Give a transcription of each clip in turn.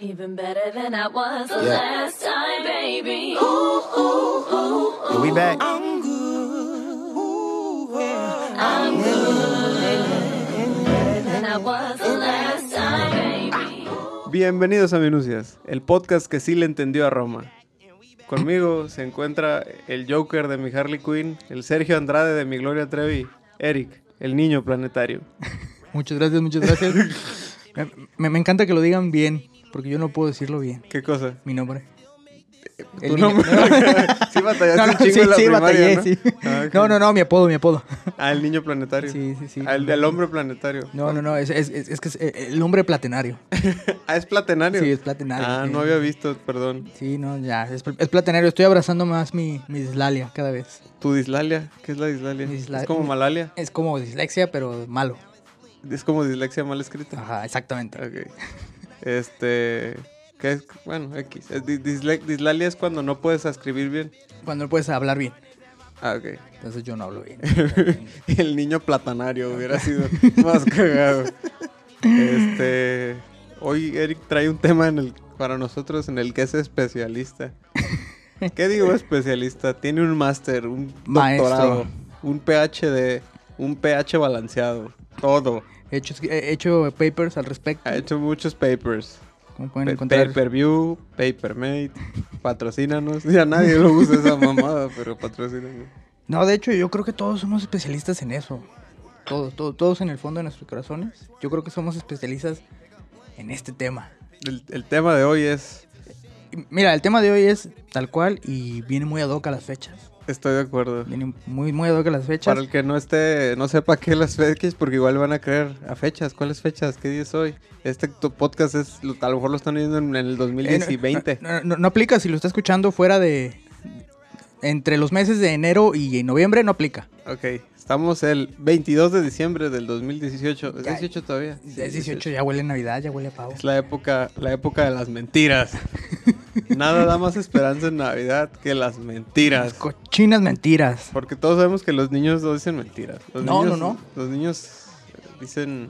Even better than I was the Yeah. last time, baby. Ooh, ooh, ooh, ooh. We back. I'm good. Better than I was the last time, baby. Bienvenidos a Minucias, el podcast que sí le entendió a Roma. Conmigo se encuentra el Joker de mi Harley Quinn, el Sergio Andrade de mi Gloria Trevi, Eric, el niño planetario. Muchas gracias, muchas gracias. me, me- me encanta que lo digan bien, porque yo no puedo decirlo bien. ¿Qué cosa? Mi nombre. ¿Tu nombre? sí batallaste No, no, un chingo sí, en la sí, primaria, batallé, ¿no? sí. Ah. No, no, no, mi apodo, mi apodo. Ah, el niño planetario. Sí, sí, sí. Ah, el, hombre planetario. No, no, no, es, es, es- es que es eh, el hombre platenario. Ah, es platenario. Sí, es platenario. Ah, no Eh, había visto, perdón. Sí, no, ya, es, es platenario. Estoy abrazando más mi, mi dislalia cada vez. ¿Tu dislalia? ¿Qué es la dislalia? Disla- ¿Es como malalia? Es como dislexia, pero malo. Es como dislexia mal escrita. Ajá, exactamente. Ok. Este. ¿Qué es? Bueno, X. Dislalia es cuando no puedes escribir bien. Cuando no puedes hablar bien. Ah, ok. Entonces yo no hablo bien. El niño platanario hubiera sido más cagado. Este. Hoy Eric trae un tema en el, para nosotros en el que es especialista. ¿Qué digo especialista? Tiene un máster, un Maestro. doctorado, un PhD, un pH balanceado. Todo. He hecho, he hecho papers al respecto. Ha hecho muchos papers. Como pueden encontrar. Pay per view, papermate, patrocínanos. Ya nadie lo usa esa mamada, pero patrocínanos. No, de hecho, yo creo que todos somos especialistas en eso. Todos, todos, todos en el fondo de nuestros corazones. Yo creo que somos especialistas en este tema. El, el tema de hoy es. Mira, el tema de hoy es tal cual y viene muy ad hoc a las fechas. Estoy de acuerdo. Viene muy, muy ad hoc a las fechas. Para el que no esté, no sepa qué las fechas, porque igual van a creer a fechas. ¿Cuáles fechas? ¿Qué día es hoy? Este podcast es, a lo mejor lo están viendo en, el Eh, 2020. no, no, no- no aplica si lo está escuchando fuera de... Entre los meses de enero y noviembre no aplica. Ok, estamos el 22 de diciembre del 2018. ¿Es Ya. 18 todavía? Es 18, ya huele a Navidad, ya huele a pavo. Es la época, la época de las mentiras. Nada da más esperanza en Navidad que las mentiras. Cochinas mentiras. Porque todos sabemos que los niños no dicen mentiras. Los No, niños, no, no. Los niños eh, dicen.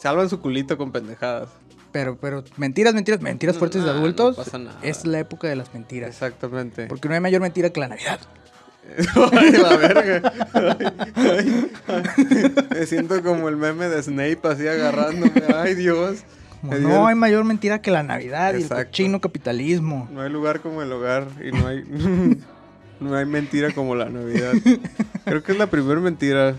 Salvan su culito con pendejadas. Pero, pero mentiras, mentiras, mentiras No, fuertes de nah, no adultos. pasa nada. Es la época de las mentiras. Exactamente. Porque no hay mayor mentira que la Navidad. Ay, la verga. Ay, ay, ay. Me siento como el meme de Snape así agarrándome. Ay, Dios. Como no hay mayor mentira que la Navidad y el Exacto. cochino capitalismo. No hay lugar como el hogar y no hay. No hay mentira como la Navidad. Creo que es la primera mentira.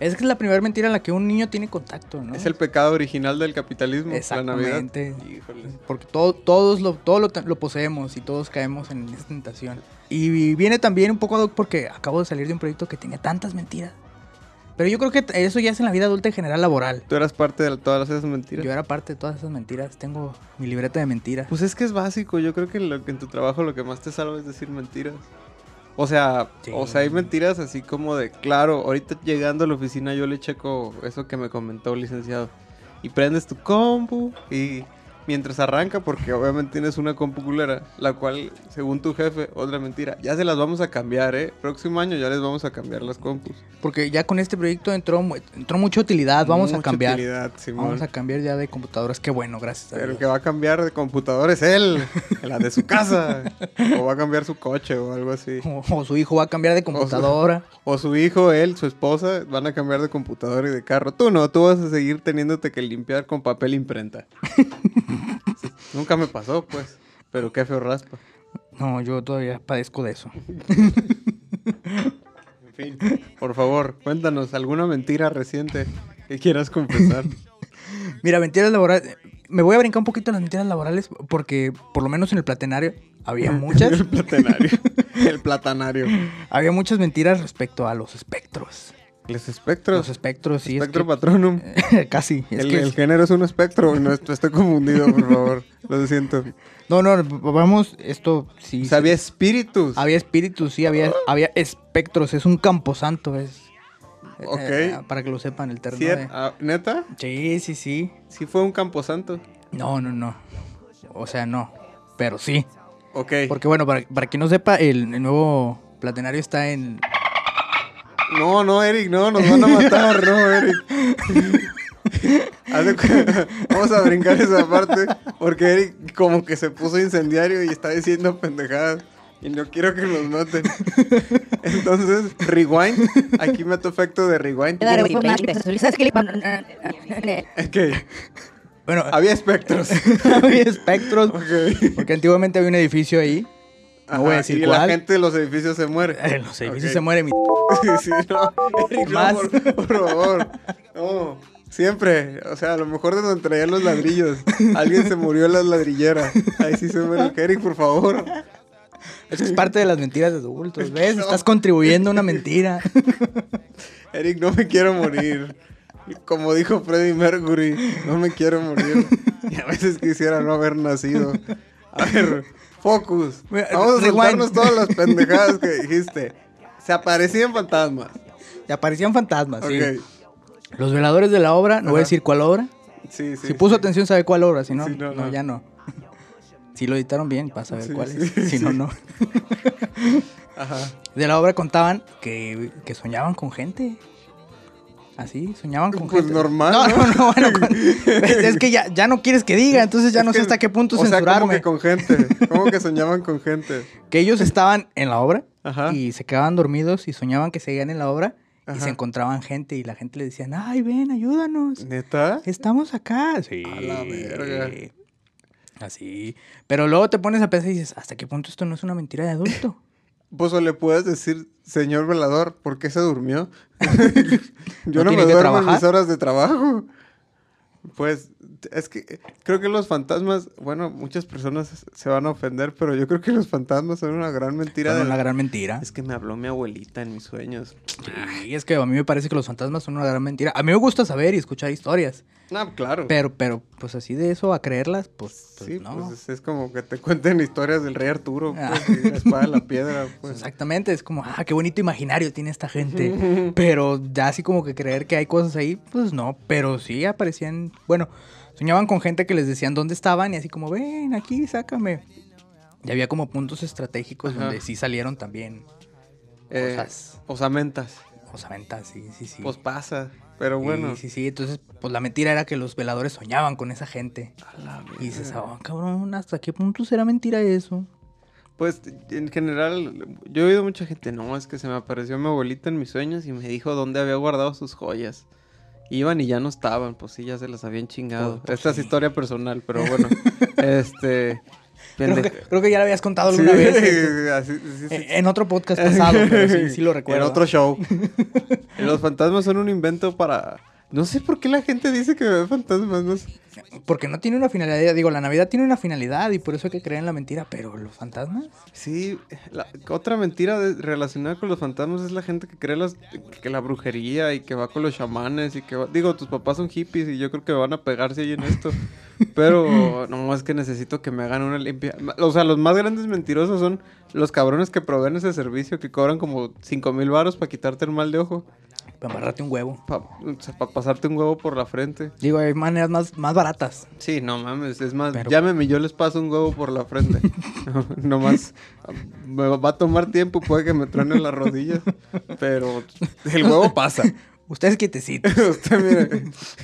Es que es la primera mentira en la que un niño tiene contacto, ¿no? Es el pecado original del capitalismo. La Navidad. Exactamente. Híjole. Porque todo, todos lo, todo lo, lo poseemos y todos caemos en esta tentación. Y viene también un poco ad hoc porque acabo de salir de un proyecto que tenía tantas mentiras. Pero yo creo que eso ya es en la vida adulta en general laboral. Tú eras parte de todas esas mentiras. Yo era parte de todas esas mentiras. Tengo mi libreta de mentiras. Pues es que es básico. Yo creo que, lo, que en tu trabajo lo que más te salva es decir mentiras. O sea, Sí. o sea, hay mentiras así como de, claro, ahorita llegando a la oficina yo le checo eso que me comentó el licenciado. Y prendes tu compu y mientras arranca, porque obviamente tienes una compu culera, la cual, según tu jefe, otra mentira. Ya se las vamos a cambiar, ¿eh? Próximo año ya les vamos a cambiar las compus. Porque ya con este proyecto entró, entró mucha utilidad. Vamos a cambiar. utilidad, Simón. Vamos a cambiar ya de computadoras. Qué bueno, gracias. a Pero el que va a cambiar de computador es él, la de su casa. o va a cambiar su coche o algo así. O, o su hijo va a cambiar de computadora. O su hijo, él, su esposa, van a cambiar de computador y de carro. Tú no, tú vas a seguir teniéndote que limpiar con papel imprenta. Nunca me pasó, pues. Pero qué feo raspa. No, yo todavía padezco de eso. En fin, por favor, cuéntanos alguna mentira reciente que quieras confesar. Mira, mentiras laborales. Me voy a brincar un poquito las mentiras laborales porque, por lo menos en el platenario, había muchas. El platanario. El platanario. había muchas mentiras respecto a los espectros. Los espectros. Los espectros, sí. es Espectro que- patronum. Casi. es El, que- el género es un espectro. No, estoy confundido, por favor. Lo siento. No, no, vamos, esto sí. O sea, sí. había espíritus. Había espíritus, sí, había, había espectros. Es un camposanto, es. Ok. eh, para que lo sepan, el terreno de- ah, ¿Neta? Sí, sí, sí. Sí fue un camposanto. No, no, no. O sea, no. Pero sí. Ok. Porque bueno, para, para quien no sepa, el, el nuevo platenario está en... No, no, Eric, no, nos van a matar, no, Eric. Vamos a brincar esa parte porque Eric como que se puso incendiario y está diciendo pendejadas y no quiero que los noten. Entonces, rewind. Aquí meto efecto de rewind. Ok, Bueno, había espectros. había espectros. Porque antiguamente había un edificio ahí. No voy a decir y cuál. la gente de los edificios se muere. En los edificios se muere mi... sí, no. Eric, no, Más. por, por favor. No. Siempre, o sea, a lo mejor de donde traían los ladrillos. Alguien se murió en las ladrilleras. Ahí sí se muere. Eric, por favor. Es que es parte de las mentiras de adultos, ¿ves? Estás contribuyendo a una mentira. Eric, no me quiero morir. Como dijo Freddie Mercury, no me quiero morir. Y a veces quisiera no haber nacido. A ver, focus. Mira, Vamos a rewind. todas las pendejadas que dijiste. Se aparecían fantasmas. Y aparecían fantasmas, sí. Los veladores de la obra, no voy a decir cuál obra. Sí, sí. si puso sí. atención sabe cuál obra, si no, Sí, no, no, no. ya no. Si lo editaron bien, vas a ver Sí, cuál sí, es. Si no, no. Ajá. De la obra contaban que, que soñaban con gente. Así, soñaban con Pues gente. normal, No, ¿no? no, no, bueno, con- es que ya, ya no quieres que diga, entonces ya no sé hasta qué punto o sea, censurarme. como que con gente. ¿Cómo que soñaban con gente? Que ellos estaban en la obra Ajá. y se quedaban dormidos y soñaban que seguían en la obra y se encontraban gente y la gente le decían, ay, ven, ayúdanos. ¿Neta? Estamos acá. Sí. A la verga. Así. Pero luego te pones a pensar y dices, ¿hasta qué punto esto no es una mentira de adulto? Pues o le puedes decir, señor velador, ¿por qué se durmió? Yo ¿No no, me duermo en mis horas de trabajo. Pues es que creo que los fantasmas, bueno, muchas personas se van a ofender, pero yo creo que los fantasmas son una gran mentira. Son de una gran mentira. Es que me habló mi abuelita en mis sueños. Sí, es que a mí me parece que los fantasmas son una gran mentira. A mí me gusta saber y escuchar historias. No, claro. Pero, pero, pues así de eso a creerlas, pues, pues, sí, no. pues es, es como que te cuenten historias del rey Arturo, Ah. pues, y la espada de la piedra, pues. Exactamente, es como, ah, qué bonito imaginario tiene esta gente. pero ya así como que creer que hay cosas ahí, pues no. Pero sí aparecían, bueno, soñaban con gente que les decían dónde estaban y así como, ven aquí, sácame. Y había como puntos estratégicos Ajá. donde sí salieron también Eh, cosas. osamentas. osamentas, sí, sí, sí. Pues pasa. Pero Sí, bueno. Sí, sí, entonces, pues la mentira era que los veladores soñaban con esa gente. A la Y dices, ah, cabrón, ¿hasta qué punto será mentira eso? Pues en general, yo he oído mucha gente, no, es que se me apareció mi abuelita en mis sueños y me dijo dónde había guardado sus joyas. Iban y ya no estaban, pues sí, ya se las habían chingado. Pues, Esta sí. es historia personal, pero bueno. este. Creo que, creo que ya lo habías contado Sí, alguna vez. eh, así- sí, sí, eh, En otro podcast pasado, pero sí, sí lo recuerdo. En otro show. Los fantasmas son un invento para. No sé por qué la gente dice que ve fantasmas, no sé. Porque no tiene una finalidad. Digo, la Navidad tiene una finalidad y por eso hay que creer en la mentira. Pero los fantasmas. Sí, la- otra mentira de- relacionada con los fantasmas es la gente que cree las, que la brujería y que va con los chamanes y que va- digo, tus papás son hippies y yo creo que van a pegarse ahí en esto. Pero no, es que necesito que me hagan una limpia. O sea, los más grandes mentirosos son los cabrones que proveen ese servicio que cobran como 5 mil baros para quitarte el mal de ojo, Para amarrarte un huevo. para pasarte un huevo por la frente. Digo, hay maneras más, más baratas. Sí, no mames, es más, Pero- llámeme yo les paso un huevo por la frente. no, nomás me va a tomar tiempo, puede que me truene las rodillas, pero el huevo pasa. Ustedes quietecitos. Usted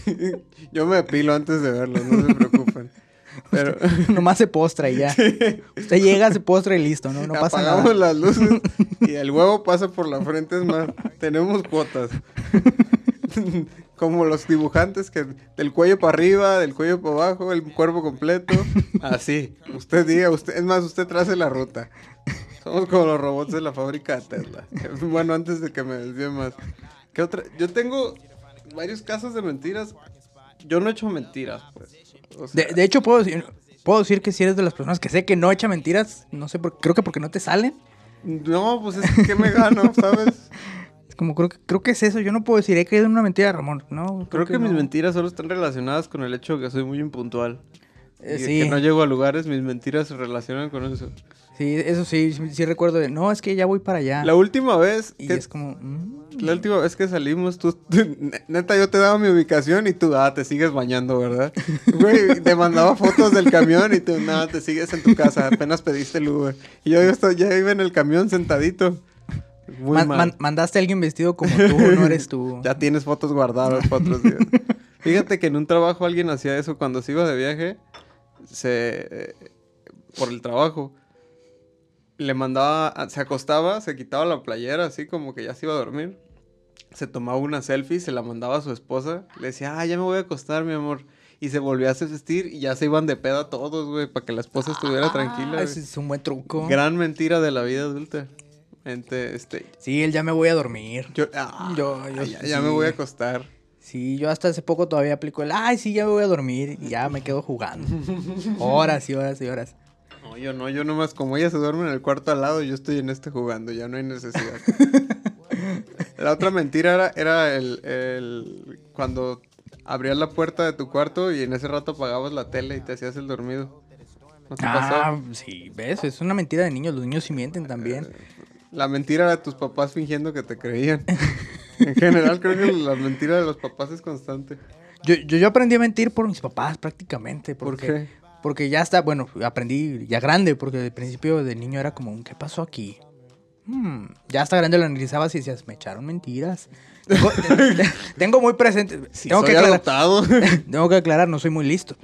mire, yo me depilo antes de verlo, no se preocupen. Pero Nomás se postra y ya. Usted llega, se postra y listo, ¿no? No pasa apagamos nada. las luces y el huevo pasa por la frente, es más, tenemos cuotas. Como los dibujantes que del cuello para arriba, del cuello para abajo, el cuerpo completo. Así. Usted diga, usted, es más, usted trace la ruta. Somos como los robots de la fábrica de Tesla. Bueno, antes de que me desvíe más. ¿Qué otra? Yo tengo varios casos de mentiras. Yo no he hecho mentiras, pues. O sea, De, de hecho, puedo decir, puedo decir que si eres de las personas que sé que no echa mentiras, no sé por creo que porque no te salen. No, pues es que me gano, ¿sabes? Es como creo que creo que es eso. Yo no puedo decir, he creído en una mentira, Ramón. No, Creo que, mis no. mentiras solo están relacionadas con el hecho de que soy muy impuntual. Eh, y sí. que no llego a lugares, mis mentiras se relacionan con eso. Sí, eso sí, sí, recuerdo. de, no, es que ya voy para allá. La última vez y que, es como... mm, la última vez que salimos, tú, tú- neta, yo te daba mi ubicación y tú, ah, te sigues bañando, ¿verdad? Güey, te mandaba fotos del camión y tú, nada, te sigues en tu casa, apenas pediste el Uber. Y yo, esto- ya iba en el camión sentadito. Muy man- mal. man- mandaste a alguien vestido como tú, no eres tú. Ya tienes fotos guardadas para otros días. Fíjate que en un trabajo alguien hacía eso cuando se iba de viaje, se eh, por el trabajo le mandaba, se acostaba, se quitaba la playera así como que ya se iba a dormir. Se tomaba una selfie, se la mandaba a su esposa, le decía, "Ah, ya me voy a acostar, mi amor." Y se volvió a vestir y ya se iban de pedo a todos, güey, para que la esposa estuviera tranquila. Ah, güey. ese es un buen truco. Gran mentira de la vida adulta. Gente, este, Sí, el ya me voy a dormir. yo, ah, Yo- yo ya, sí. ya me voy a acostar. Sí, yo hasta hace poco todavía aplico el, ay, sí, ya me voy a dormir y ya me quedo jugando. Horas y horas y horas. No, yo no, yo nomás, como ella se duerme en el cuarto al lado, yo estoy en este jugando, ya no hay necesidad. la otra mentira era, era el, el- cuando abrías la puerta de tu cuarto y en ese rato apagabas la tele y te hacías el dormido. ¿No te Ah, pasó? sí, ves, es una mentira de niños, los niños sí mienten también. La mentira era de tus papás fingiendo que te creían. en general creo que la mentira de los papás es constante. Yo, yo, yo aprendí a mentir por mis papás prácticamente. ¿Por Porque, qué? Porque ya está, bueno, aprendí ya grande, porque al principio de niño era como, ¿qué pasó aquí? Hmm, Ya hasta grande lo analizabas y decías, me echaron mentiras. Tengo, tengo muy presente. Si tengo, soy que aclarar, tengo que aclarar, no soy muy listo.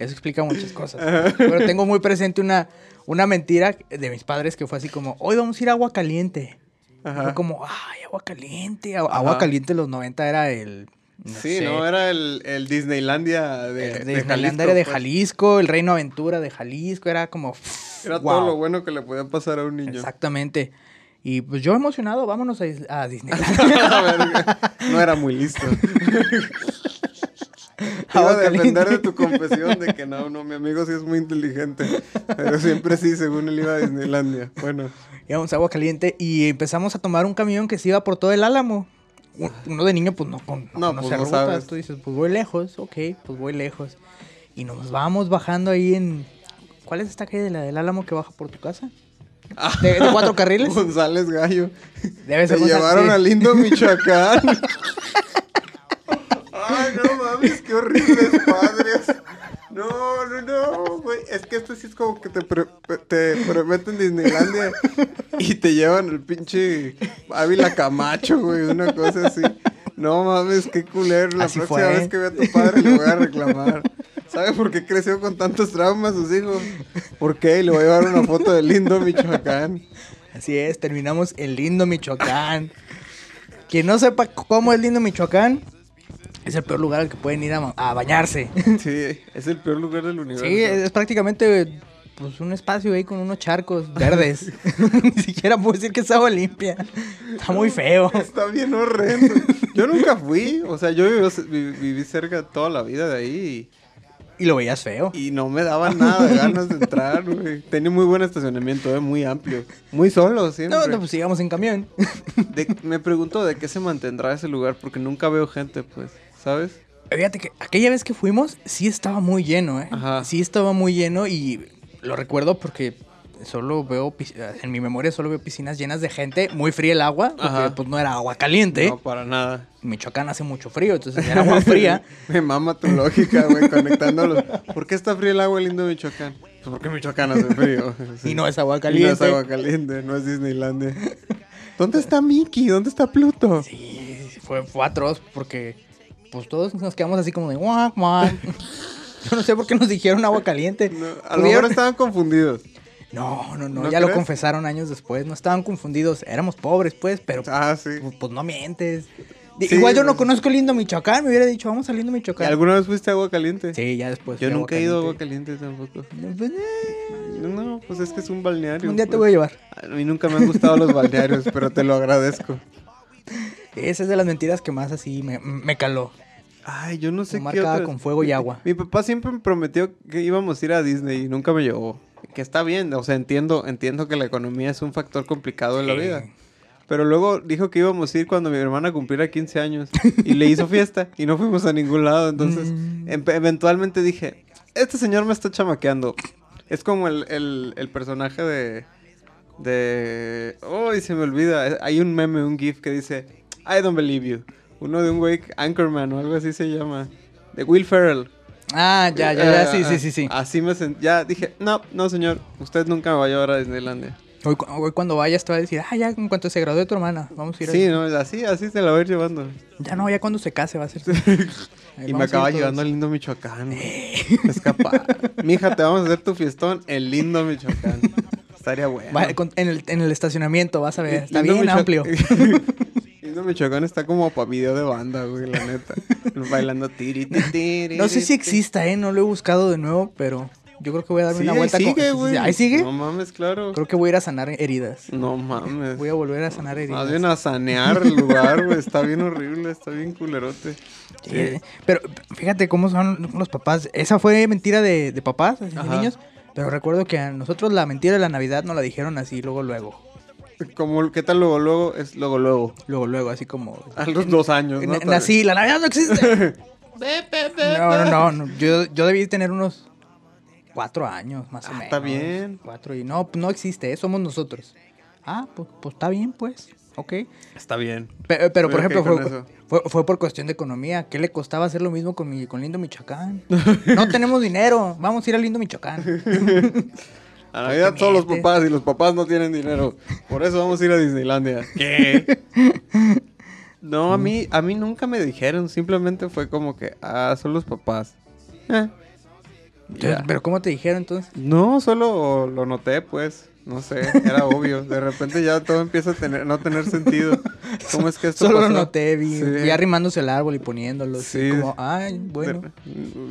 Eso explica muchas cosas. Pero tengo muy presente una, una mentira de mis padres que fue así como, hoy vamos a ir a agua caliente. Ajá. Fue como, ay, agua caliente. Agua, agua Ajá. caliente en los 90 era el... no sí, sé, no, era el, el Disneylandia de, el de Disneylandia Jalisco, de pues. Jalisco, el Reino Aventura de Jalisco, era como... Era wow. todo lo bueno que le podía pasar a un niño. Exactamente. Y pues yo emocionado, vámonos a, a Disneyland. La verga. no era muy listo. Iba a depender de tu confesión de que no, no, mi amigo sí es muy inteligente. Pero siempre sí, según él iba a Disneylandia. Bueno, Íbamos a agua caliente y empezamos a tomar un camión que se iba por todo el álamo. Un- Uno de niño, pues no, con, No, no pues, no rutas. sabes. Tú dices, pues voy lejos, ok, pues voy lejos. Y nos vamos bajando ahí en. ¿Cuál es esta calle de la del álamo que baja por tu casa? ¿De, de cuatro carriles? González Gallo. Debe Te ser González, llevaron sí. a lindo Michoacán. Ay, no mames, qué horribles padres. No, no, no, güey. Es que esto sí es como que te, pre- te prometen Disneylandia y te llevan el pinche Ávila Camacho, güey. Una cosa así. No mames, qué culero. La Así próxima fue. vez que vea a tu padre le voy a reclamar. ¿Sabe por qué creció con tantos traumas sus hijos? ¿Por qué? Y le voy a llevar una foto de lindo Michoacán. Así es, terminamos en lindo Michoacán. Quien no sepa cómo es lindo Michoacán, es el peor lugar al que pueden ir a, a bañarse. Sí, es el peor lugar del universo. Sí, es prácticamente pues, un espacio ahí con unos charcos verdes. Ni siquiera puedo decir que es agua limpia. Está muy feo. Está bien horrendo. Yo nunca fui, o sea, yo viví, vi- viví cerca toda la vida de ahí Y lo veías feo. y, y no me daban nada de ganas de entrar, güey. Tenía muy buen estacionamiento, eh, muy amplio. Muy solo, siempre. No, no, pues sigamos en camión. De- me pregunto de qué se mantendrá ese lugar, porque nunca veo gente, pues, ¿sabes? Fíjate que aquella vez que fuimos, sí estaba muy lleno, ¿eh? Ajá. Sí estaba muy lleno y lo recuerdo porque solo veo, en mi memoria solo veo piscinas llenas de gente, muy fría el agua, porque Ajá. pues no era agua caliente. No, para nada. Michoacán hace mucho frío, entonces era agua fría. Me mama tu lógica, güey, conectándolos. ¿Por qué está frío el agua lindo de Michoacán? Pues porque Michoacán hace frío. Y no es agua Y caliente. no es agua caliente, no es Disneylandia. ¿Dónde está Mickey? ¿Dónde está Pluto? Sí, fue, fue atroz porque pues todos nos quedamos así como de guac, guac. Yo no sé por qué nos dijeron agua caliente. No, a lo mejor estaban confundidos. No, no, no, ¿No ya lo confesaron años después. No estaban confundidos. Éramos pobres, pues, pero Ah, sí. pues, pues, no mientes. Sí, Igual yo no conozco lindo Michoacán. Me hubiera dicho, vamos a lindo ¿Y Michoacán. alguna vez fuiste a agua caliente? Sí, ya después. Yo nunca he ido a agua Caliente. caliente tampoco. Pues, eh, No, pues es que es un balneario. un día te pues. voy a llevar. A mí nunca me han gustado los balnearios, pero te lo agradezco. Esa es de las mentiras que más así me, me caló. Ay, yo no sé qué marcada con fuego y agua. Mi papá siempre me prometió que íbamos a ir a Disney y nunca me llevó. Que está bien, o sea, entiendo, entiendo que la economía es un factor complicado en la vida. Pero luego dijo que íbamos a ir cuando mi hermana cumpliera 15 años y le hizo fiesta y no fuimos a ningún lado. Entonces, Mm. eventualmente dije, este señor me está chamaqueando. Es como el, el- el personaje de... De... Oh, se me olvida. Hay un meme, un GIF que dice, I don't believe you. Uno de un güey, Anchorman o algo así se llama. De Will Ferrell. Ah, ya, ya, ya. Sí, sí, sí, sí. Así me sent... Ya dije, no, no señor, usted nunca me va a llevar a Disneylandia. Hoy, cu- hoy cuando vayas te va a decir, ah, ya en cuanto se graduó tu hermana, vamos a ir. Sí, no, así, así se la va a ir llevando. Ya no, ya cuando se case va a ser. Y me acaba llegando al lindo Michoacán. güey. Escapar. Mija, te vamos a hacer tu fiestón en lindo Michoacán. Estaría bueno. Va- en, el, en el estacionamiento, vas a ver. Está Lindo bien Michoacán- amplio. lindo Michoacán está como para video de banda, güey, la neta. Bailando tiri, tiri, tiri, No sé si exista, ¿eh? No lo he buscado de nuevo, pero yo creo que voy a darme Sí, una ahí vuelta. con- sigue, güey. ¿Ahí sigue? No mames, claro. Creo que voy a ir a sanar heridas. No mames. Voy a volver a sanar heridas. Más bien a sanear el lugar, güey. Está bien horrible, está bien culerote. Sí, Pero fíjate cómo son los papás. Esa fue mentira de, de papás, así de Ajá. niños. Pero recuerdo que a nosotros la mentira de la Navidad nos la dijeron así, luego, luego. Como, ¿Qué tal luego, luego? Es luego, luego. Luego, luego, así como. A los dos años, ¿no? Nací, la Navidad no existe. no, no, no, no, Yo, yo debí tener unos cuatro años, más o Ah, menos. está bien. Cuatro y no, no existe, ¿eh? somos nosotros. Ah, pues, pues está bien, pues. Ok. Está bien. Pe- Pero, por Estoy ejemplo, fue, fue, fue por cuestión de economía. ¿Qué le costaba hacer lo mismo con, mi, con Lindo Michoacán? No tenemos dinero, vamos a ir a Lindo Michoacán. A Navidad todos los papás y los papás no tienen dinero. Por eso vamos a ir a Disneylandia. ¿Qué? No, a mí, a mí nunca me dijeron. Simplemente fue como que, ah, son los papás. Eh. Pero ¿cómo te dijeron entonces? No, solo lo noté, pues. No sé, era obvio. De repente ya todo empieza a tener, no tener sentido. ¿Cómo es que esto Solo lo noté, vi, Sí. vi arrimándose el árbol y poniéndolo. así Sí. Como, ay, bueno.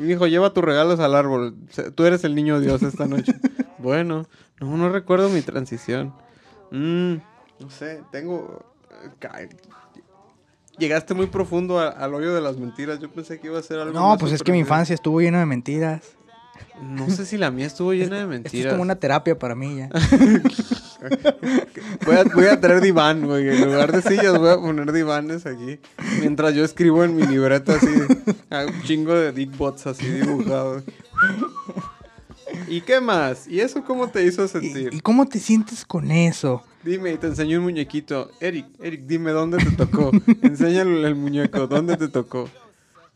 Hijo, lleva tus regalos al árbol. Tú eres el niño Dios esta noche. bueno, no, no recuerdo mi transición. Mm, no sé, tengo... eh, Llegaste muy profundo a- al hoyo de las mentiras. Yo pensé que iba a ser algo No, más pues es que mi infancia estuvo llena de mentiras. No sé si la mía estuvo llena de Esto mentiras. es como una terapia para mí ya. Voy a, voy a traer diván, güey. En lugar de sillas voy a poner divanes aquí. Mientras yo escribo en mi libreta así. Un chingo de dickbots así dibujados. ¿Y qué más? ¿Y eso cómo te hizo sentir? ¿Y, y cómo te sientes con eso? Dime, y te enseñó un muñequito. Eric, Eric, dime dónde te tocó. Enséñale el muñeco, ¿dónde te tocó?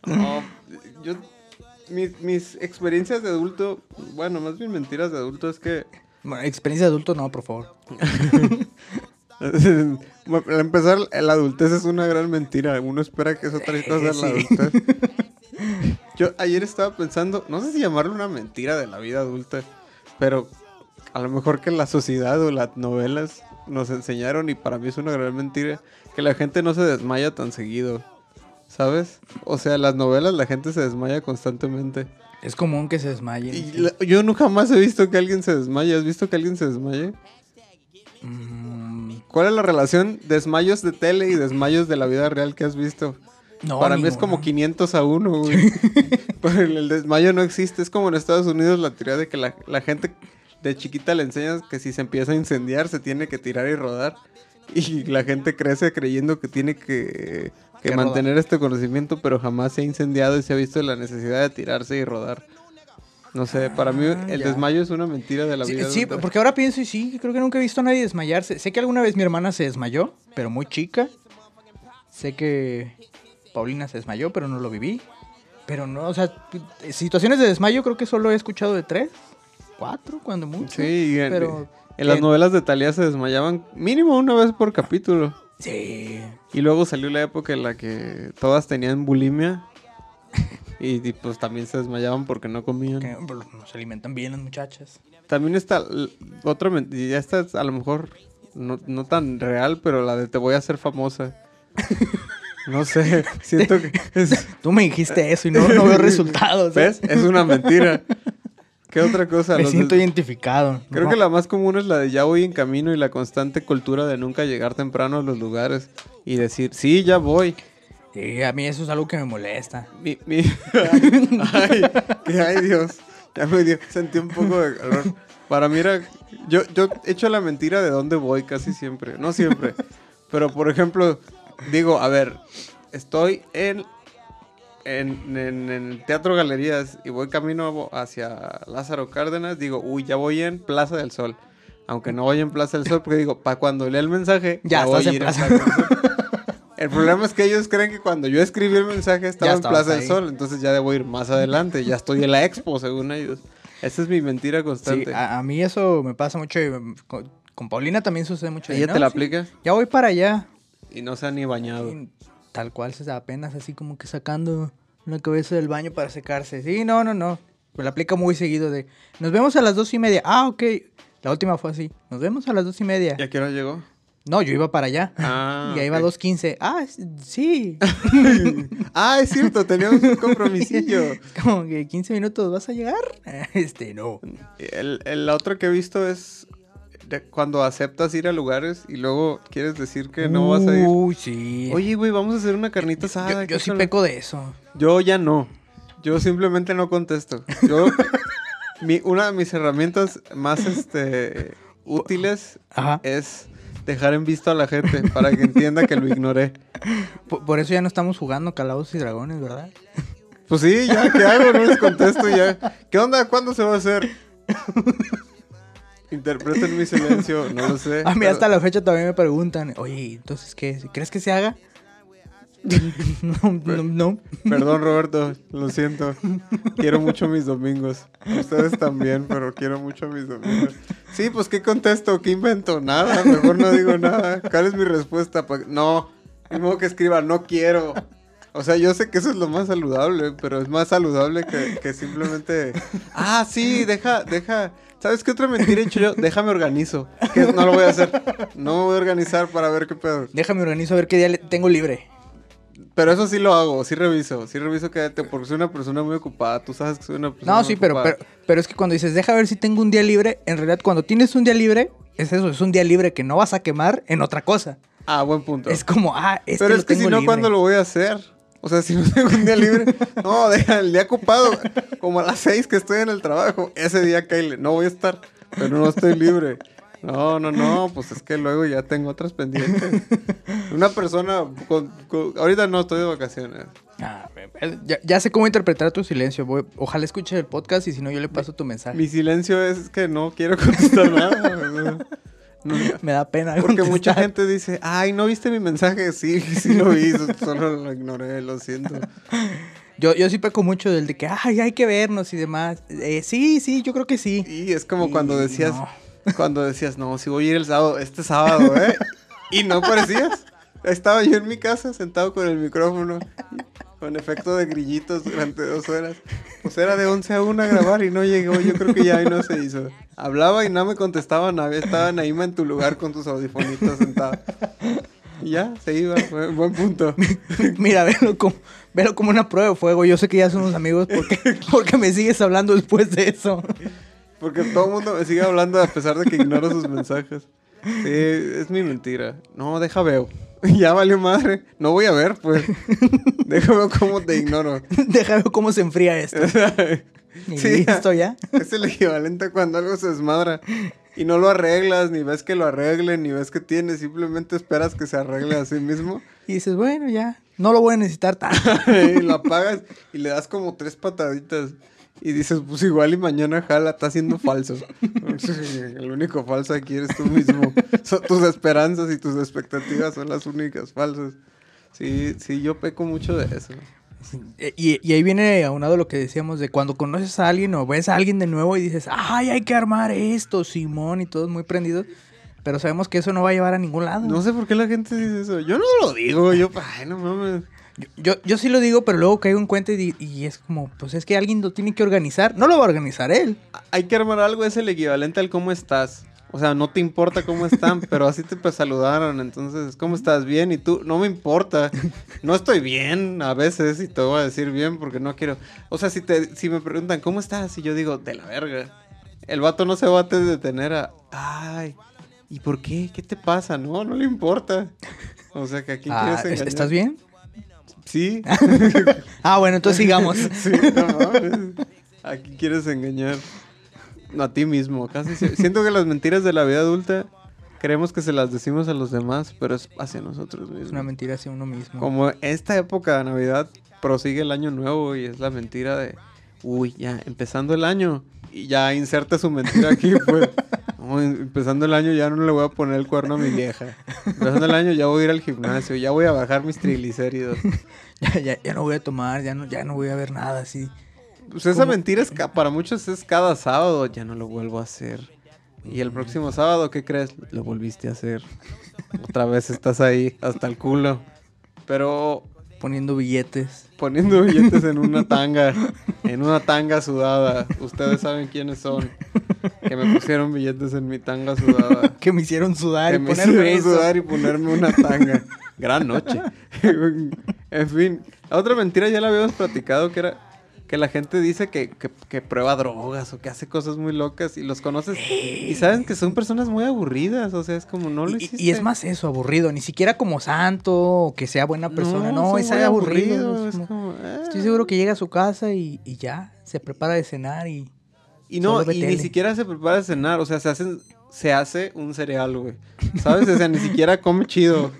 No, yo. Mis, mis experiencias de adulto, bueno, más bien mentiras de adulto es que Bueno, experiencia de adulto, no, por favor. Para empezar, la adultez es una gran mentira. Uno espera que eso trae cosas la adultez. Yo ayer estaba pensando, no sé si llamarlo una mentira de la vida adulta, pero a lo mejor que la sociedad o las novelas nos enseñaron y para mí es una gran mentira que la gente no se desmaya tan seguido. ¿Sabes? O sea, las novelas la gente se desmaya constantemente. Es común que se desmayen. Y la- yo nunca más he visto que alguien se desmaye. ¿Has visto que alguien se desmaye? Mm, ¿Cuál es la relación desmayos de tele y desmayos de la vida real que has visto? No, Para mí es como 500 a 1, güey. Pero el, desmayo no existe. Es como en Estados Unidos la teoría de que la, la gente de chiquita le enseñas que si se empieza a incendiar se tiene que tirar y rodar. Y la gente crece creyendo que tiene que, que mantener este conocimiento, pero jamás se ha incendiado y se ha visto la necesidad de tirarse y rodar. No sé, para mí Ah, el ya. desmayo es una mentira de la Sí, vida. sí, adulta. porque ahora pienso y sí, creo que nunca he visto a nadie desmayarse. Sé que alguna vez mi hermana se desmayó, pero muy chica. Sé que Paulina se desmayó, pero no lo viví. Pero no, o sea, situaciones de desmayo creo que solo he escuchado de tres, cuatro, cuando mucho. Sí, en, pero... en las novelas de Talía se desmayaban mínimo una vez por capítulo. Sí. Y luego salió la época en la que todas tenían bulimia. Y, y, pues también se desmayaban porque no comían. Que, pues, no se alimentan bien las muchachas. También está otra mentira. Esta es a lo mejor no, no tan real, pero la de te voy a hacer famosa. No sé, siento que es, Tú me dijiste eso y no, no veo resultados. ¿eh? ¿ves? Es una mentira. ¿Qué otra cosa? Me Los siento de- identificado. Creo No, que la más común es la de ya voy en camino y la constante cultura de nunca llegar temprano a los lugares y decir, sí, ya voy. Sí, a mí eso es algo que me molesta. Mi, mi... Ay, ay, que- ay, Dios. Ya me dio, sentí un poco de calor. Para mí era... Yo, yo echo la mentira de dónde voy casi siempre. No siempre. Pero, por ejemplo, digo, a ver, estoy en, en, en, Teatro Galerías y voy camino hacia Lázaro Cárdenas. Digo, uy, ya voy en Plaza del Sol. Aunque no voy en Plaza del Sol, porque digo, para cuando lea el mensaje, Ya voy a en ir Plaza. del Sol. El problema es que ellos creen que cuando yo escribí el mensaje estaba en Plaza del. Sol, entonces ya debo ir más adelante, ya estoy en la expo según ellos. Esa es mi mentira Sí, constante. a, a mí eso me pasa mucho. y, mm, co- Con Paulina también sucede mucho. ¿Ella "No, te la sí, aplica? Ya voy para allá. Y no se ha ni bañado. Y tal cual, se apenas así como que sacando la cabeza del baño para secarse. Sí, no, no, no. Me la aplica muy seguido de, nos vemos a las dos y media. Ah, ok. La última fue así, nos vemos a las dos y media. ¿Y a qué hora llegó? No, yo iba para allá. Ah, y ahí iba ok. dos quince. Ah, s- sí. ah, es cierto, teníamos un compromisillo. como que 15 minutos, ¿vas a llegar? Este, no. El, el la otra que he visto es cuando aceptas ir a lugares y luego quieres decir que no vas a ir. Uy, sí. Oye, güey, vamos a hacer una carnita yo, asada. yo ¿qué sí peco de eso. Yo ya no. Yo simplemente no contesto. Yo, mi, una de mis herramientas más este, útiles Ajá. es dejar en visto a la gente para que entienda que lo ignoré. Por, por eso ya no estamos jugando Calabozos y Dragones, ¿verdad? Pues sí, ya, ¿qué hago? No les contesto ya. ¿Qué onda? ¿Cuándo se va a hacer? Interpreten mi silencio, no lo sé. A mí hasta la fecha también me preguntan, oye, entonces, ¿qué? ¿Crees que se haga? no, no, no. Perdón, Roberto, lo siento. Quiero mucho mis domingos. Ustedes también, pero quiero mucho mis domingos. Sí, pues, ¿qué contesto? ¿Qué invento? Nada, mejor no digo nada. ¿Cuál es mi respuesta? Pa- No, ni modo que escriba, no quiero. O sea, yo sé que eso es lo más saludable, pero es más saludable que, que simplemente... Ah, sí, deja, deja... ¿Sabes qué otra mentira he hecho yo? Déjame organizo. Que no lo voy a hacer. No me voy a organizar para ver qué pedo. Déjame organizo a ver qué día tengo libre. Pero eso sí lo hago, sí reviso, sí reviso que te, porque soy una persona muy ocupada, tú sabes que soy una persona No, muy sí, pero, ocupada. pero, pero es que cuando dices, deja ver si tengo un día libre, en realidad cuando tienes un día libre, es eso, es un día libre que no vas a quemar en otra cosa. Ah, buen punto. Es como, ah, es pero es lo que tengo si no, libre. ¿cuándo lo voy a hacer? O sea, si no tengo un día libre, no, deja el día ocupado, como a las seis que estoy en el trabajo, ese día, Kyle, no voy a estar, pero no estoy libre. No, no, no, pues es que luego ya tengo otras pendientes. Una persona, con- con- ahorita no estoy de vacaciones. Ah, ya, ya sé cómo interpretar tu silencio. voy- ojalá escuche el podcast y si no, yo le paso tu mensaje. Mi silencio es que no quiero contestar nada. No, Me da pena. Porque mucha gente dice, ay, ¿no viste mi mensaje? Sí, sí lo vi, solo lo ignoré, lo siento. Yo, yo sí peco mucho del de que, ay, hay que vernos y demás. Eh, sí, sí, yo creo que sí. Y es como Y cuando decías, no. cuando decías, no, si voy a ir el sábado, este sábado, ¿eh? Y no aparecías. Estaba yo en mi casa sentado con el micrófono, con efecto de grillitos durante dos horas. Pues era de 11 a 1 a grabar y no llegó, yo creo que ya ahí no se hizo. Hablaba y no me contestaban, estaban ahí en tu lugar con tus audifonitos sentado. Y ya, se iba, buen, buen punto. Mira, velo como, velo como una prueba de fuego. Yo sé que ya somos amigos porque, porque me sigues hablando después de eso. Porque todo el mundo me sigue hablando a pesar de que ignoro sus mensajes. Sí, es mi mentira. No, deja veo. Ya valió madre. No voy a ver, pues. Deja ver cómo te ignoro. Deja ver cómo se enfría esto. Y Sí, listo ya. Es el equivalente a cuando algo se desmadra y no lo arreglas, ni ves que lo arreglen, ni ves que tiene, simplemente esperas que se arregle a sí mismo Y dices, bueno, ya. No lo voy a necesitar tanto. y lo apagas y le das como tres pataditas y dices, pues igual y mañana jala, está siendo falso. El único falso aquí eres tú mismo. Son tus esperanzas y tus expectativas son las únicas falsas. Sí, sí, yo peco mucho de eso. Y, y ahí viene aunado lo que decíamos de cuando conoces a alguien o ves a alguien de nuevo y dices, ay, hay que armar esto, Simón, y todos muy prendidos. Pero sabemos que eso no va a llevar a ningún lado. No sé por qué la gente dice eso. Yo no lo digo, yo, ay, no mames. Yo, yo, yo sí lo digo, pero luego caigo en cuenta y, y es como, pues es que alguien lo tiene que organizar. No lo va a organizar él. Hay que armar algo, es el equivalente al cómo estás. O sea, no te importa cómo están, pero así te pues, saludaron. Entonces, ¿cómo estás? Bien. Y tú, no me importa. No estoy bien a veces y te voy a decir bien porque no quiero. O sea, si, te, si me preguntan, ¿cómo estás? Y yo digo, de la verga. El vato no se va a detener a, ay, ¿y por qué? ¿Qué te pasa? No, no le importa. O sea, que aquí Ah, quieres ¿est- engañar. ¿Estás bien? Sí. Ah, bueno, entonces sigamos. Sí, no mames. Aquí quieres engañar a ti mismo. Casi si- siento que las mentiras de la vida adulta creemos que se las decimos a los demás, pero es hacia nosotros mismos. Es una mentira hacia uno mismo. Como esta época de Navidad prosigue el año nuevo y es la mentira de, uy, ya empezando el año y ya inserte su mentira aquí, pues. No, em- empezando el año ya no le voy a poner el cuerno a mi vieja. Empezando el año ya voy a ir al gimnasio, ya voy a bajar mis triglicéridos. Ya, ya, ya no voy a tomar, ya no, ya no voy a ver nada así. Pues esa ¿Cómo? mentira es para muchos es cada sábado, ya no lo vuelvo a hacer. Y el próximo sábado, ¿qué crees? Lo volviste a hacer. Otra vez estás ahí, hasta el culo. Pero Poniendo billetes. poniendo billetes en una tanga, en una tanga sudada. Ustedes saben quiénes son. Que me pusieron billetes en mi tanga sudada. Que me hicieron sudar que y me ponerme hicieron eso. sudar y ponerme una tanga. Gran noche. en fin, la otra mentira ya la habíamos platicado que era que la gente dice que, que- que prueba drogas o que hace cosas muy locas y los conoces y saben que son personas muy aburridas. O sea, es como no lo Y- hiciste. Y, es más eso, aburrido. Ni siquiera como santo o que sea buena persona. No, es aburrido. aburridos, es es como- como, ah. Estoy seguro que llega a su casa y, y ya se prepara de cenar y. Y no, y ni siquiera se prepara a cenar, o sea, se hacen, se hace un cereal, güey. ¿Sabes? O sea, ni siquiera come chido.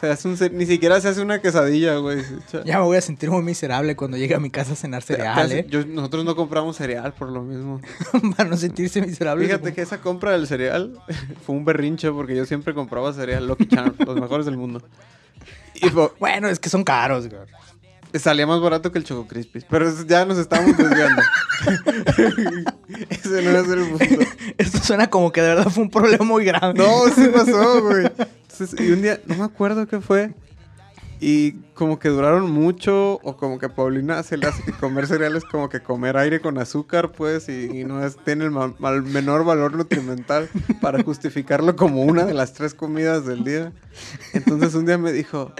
Se hace un ni siquiera se hace una quesadilla, güey. Ya me voy a sentir muy miserable cuando llegue a mi casa a cenar cereal, ¿eh? yo- nosotros no compramos cereal por lo mismo. Para no sentirse miserable. Fíjate que esa compra del cereal fue un berrinche porque yo siempre compraba cereal Lucky Charms, los mejores del mundo. Y fue- Bueno, es que son caros, güey. salía más barato que el Choco Crispis, pero ya nos estamos desviando. Ese no es el punto. Esto suena como que de verdad fue un problema muy grave. No, sí pasó, güey. Y un día, no me acuerdo qué fue. Y como que duraron mucho, o como que Paulina se le hace que comer cereales como que comer aire con azúcar, pues, y, no es, tiene el menor valor nutrimental para justificarlo como una de las tres comidas del día. Entonces un día me dijo,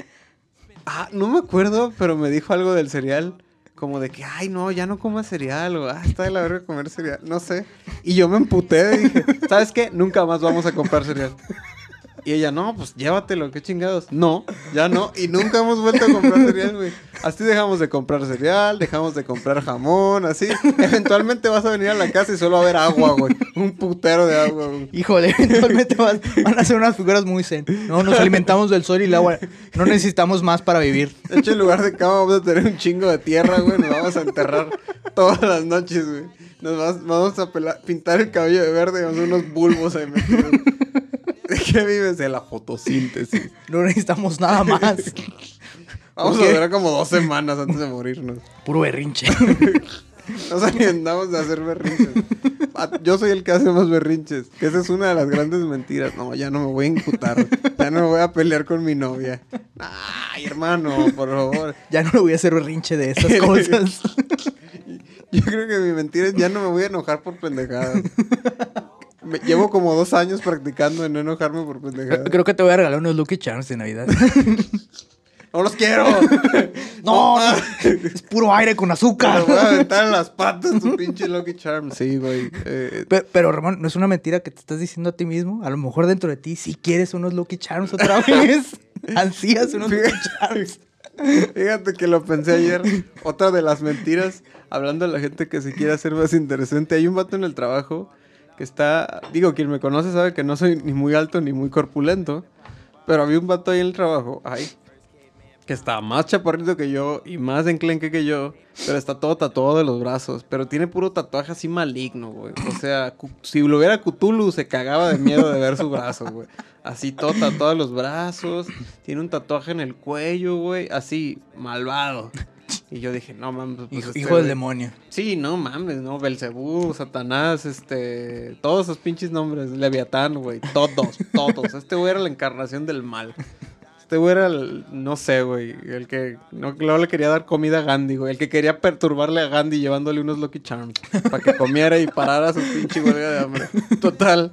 ah, no me acuerdo, pero me dijo algo del cereal. Como de que, ay, no, ya no comas cereal, o, ah, está de la verga comer cereal, no sé. Y yo me emputé y dije, ¿sabes qué? Nunca más vamos a comprar cereal. Y ella, no, pues llévatelo, qué chingados. No, ya no. Y nunca hemos vuelto a comprar cereal, güey. Así dejamos de comprar cereal, dejamos de comprar jamón, así. Eventualmente vas a venir a la casa y solo va a haber agua, güey. Un putero de agua, güey. Híjole, eventualmente vas- van a ser unas figuras muy zen. No, nos alimentamos del sol y el agua. No necesitamos más para vivir. De hecho, en lugar de cama vamos a tener un chingo de tierra, güey. Nos vamos a enterrar todas las noches, güey. Nos vamos a pela- pintar el cabello de verde y vamos a hacer unos bulbos ahí metidos. ¿De qué vives? De la fotosíntesis. No necesitamos nada más. Vamos ¿Por a durar como dos semanas antes de morirnos. Puro berrinche. Nos alimentamos de hacer berrinches. Ah, Yo soy el que hace más berrinches. Que esa es una de las grandes mentiras. No, ya no me voy a imputar. Ya no me voy a pelear con mi novia. Ay, hermano, por favor. Ya no le voy a hacer berrinche de estas cosas. Yo creo que mi mentira es ya no me voy a enojar por pendejadas. Me- llevo como dos años practicando en no enojarme por pendejadas. Creo que te voy a regalar unos Lucky Charms de Navidad. ¡No los quiero! No, es puro aire con azúcar. los voy a aventar en las patas, tu pinche Lucky Charm. Sí, güey. Eh, Pe- Pero, Ramón, ¿no es una mentira que te estás diciendo a ti mismo? A lo mejor dentro de ti si quieres unos Lucky Charms otra vez. Ansías unos Lucky Charms. Fíjate que lo pensé ayer. Otra de las mentiras, hablando de la gente que se quiere hacer más interesante. Hay un vato en el trabajo está. Digo, quien me conoce sabe que no soy ni muy alto ni muy corpulento. Pero había un vato ahí en el trabajo. Ay. Que está más chaparrito que yo y más enclenque que yo. Pero está todo tatuado de los brazos. Pero tiene puro tatuaje así maligno, güey. O sea, si lo hubiera Cthulhu, se cagaba de miedo de ver su brazo, güey. Así todo tatuado de los brazos. Tiene un tatuaje en el cuello, güey. Así, malvado. Y yo dije, no mames. pues Hijo, este hijo del demonio. Sí, no mames, ¿no? Belcebú, Satanás, este. Todos esos pinches nombres. Leviatán, güey. Todos, todos. Este güey era la encarnación del mal. Este güey era el. No sé, güey. El que. No, luego le quería dar comida a Gandhi, güey. El que quería perturbarle a Gandhi llevándole unos Lucky Charms. Para que comiera y parara su pinche huelga de hambre. Total.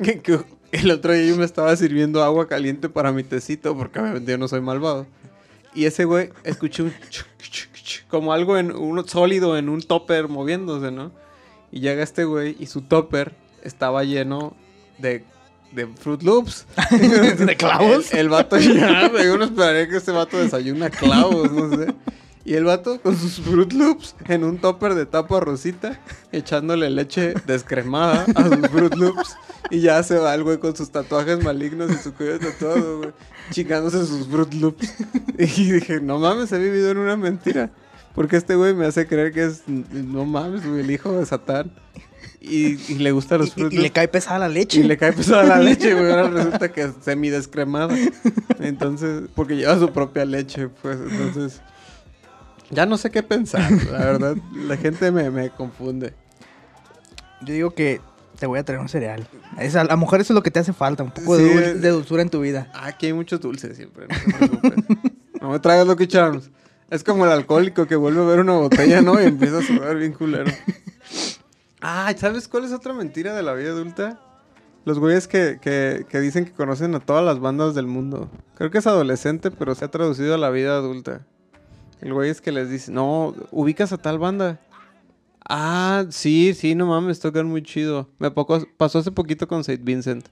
Que- que el otro día yo me estaba sirviendo agua caliente para mi tecito. Porque obviamente yo no soy malvado. Y ese güey escuché un chuc, chuc, chuc, como algo en uno sólido en un topper moviéndose, ¿no? Y llega este güey y su topper estaba lleno de, de Fruit Loops. ¿De clavos? El, el vato ya, güey, uno esperaría que este vato desayuna clavos, no sé. Y el vato con sus Fruit Loops en un topper de tapa rosita, echándole leche descremada a sus Fruit Loops. Y ya se va el güey con sus tatuajes malignos y su cuello tatuado, güey. Chingándose sus Fruit Loops. Y dije, no mames, he vivido en una mentira. Porque este güey me hace creer que es, no mames, güey, el hijo de Satán. Y, y le gustan los Y, Fruit y le cae pesada la leche. Y le cae pesada la leche, güey. Ahora resulta que es semidescremada. Entonces, porque lleva su propia leche, pues. Entonces, ya no sé qué pensar. La verdad, la gente me, me confunde. Yo digo que Te voy a traer un cereal. Es, a la mujer eso es lo que te hace falta, un poco de, Sí, de dulzura en tu vida. Aquí hay muchos dulces siempre, no te preocupes. no me traigas Lucky Charms. Es como el alcohólico que vuelve a ver una botella, ¿no? Y empieza a sudar bien culero. Ah, ¿sabes cuál es otra mentira de la vida adulta? Los güeyes que, que, que dicen que conocen a todas las bandas del mundo. Creo que es adolescente, pero se ha traducido a la vida adulta. El güey es que les dice, no, ubicas a tal banda. Ah, sí, sí, no mames, tocan muy chido. Me poco- pasó hace poquito con Saint Vincent.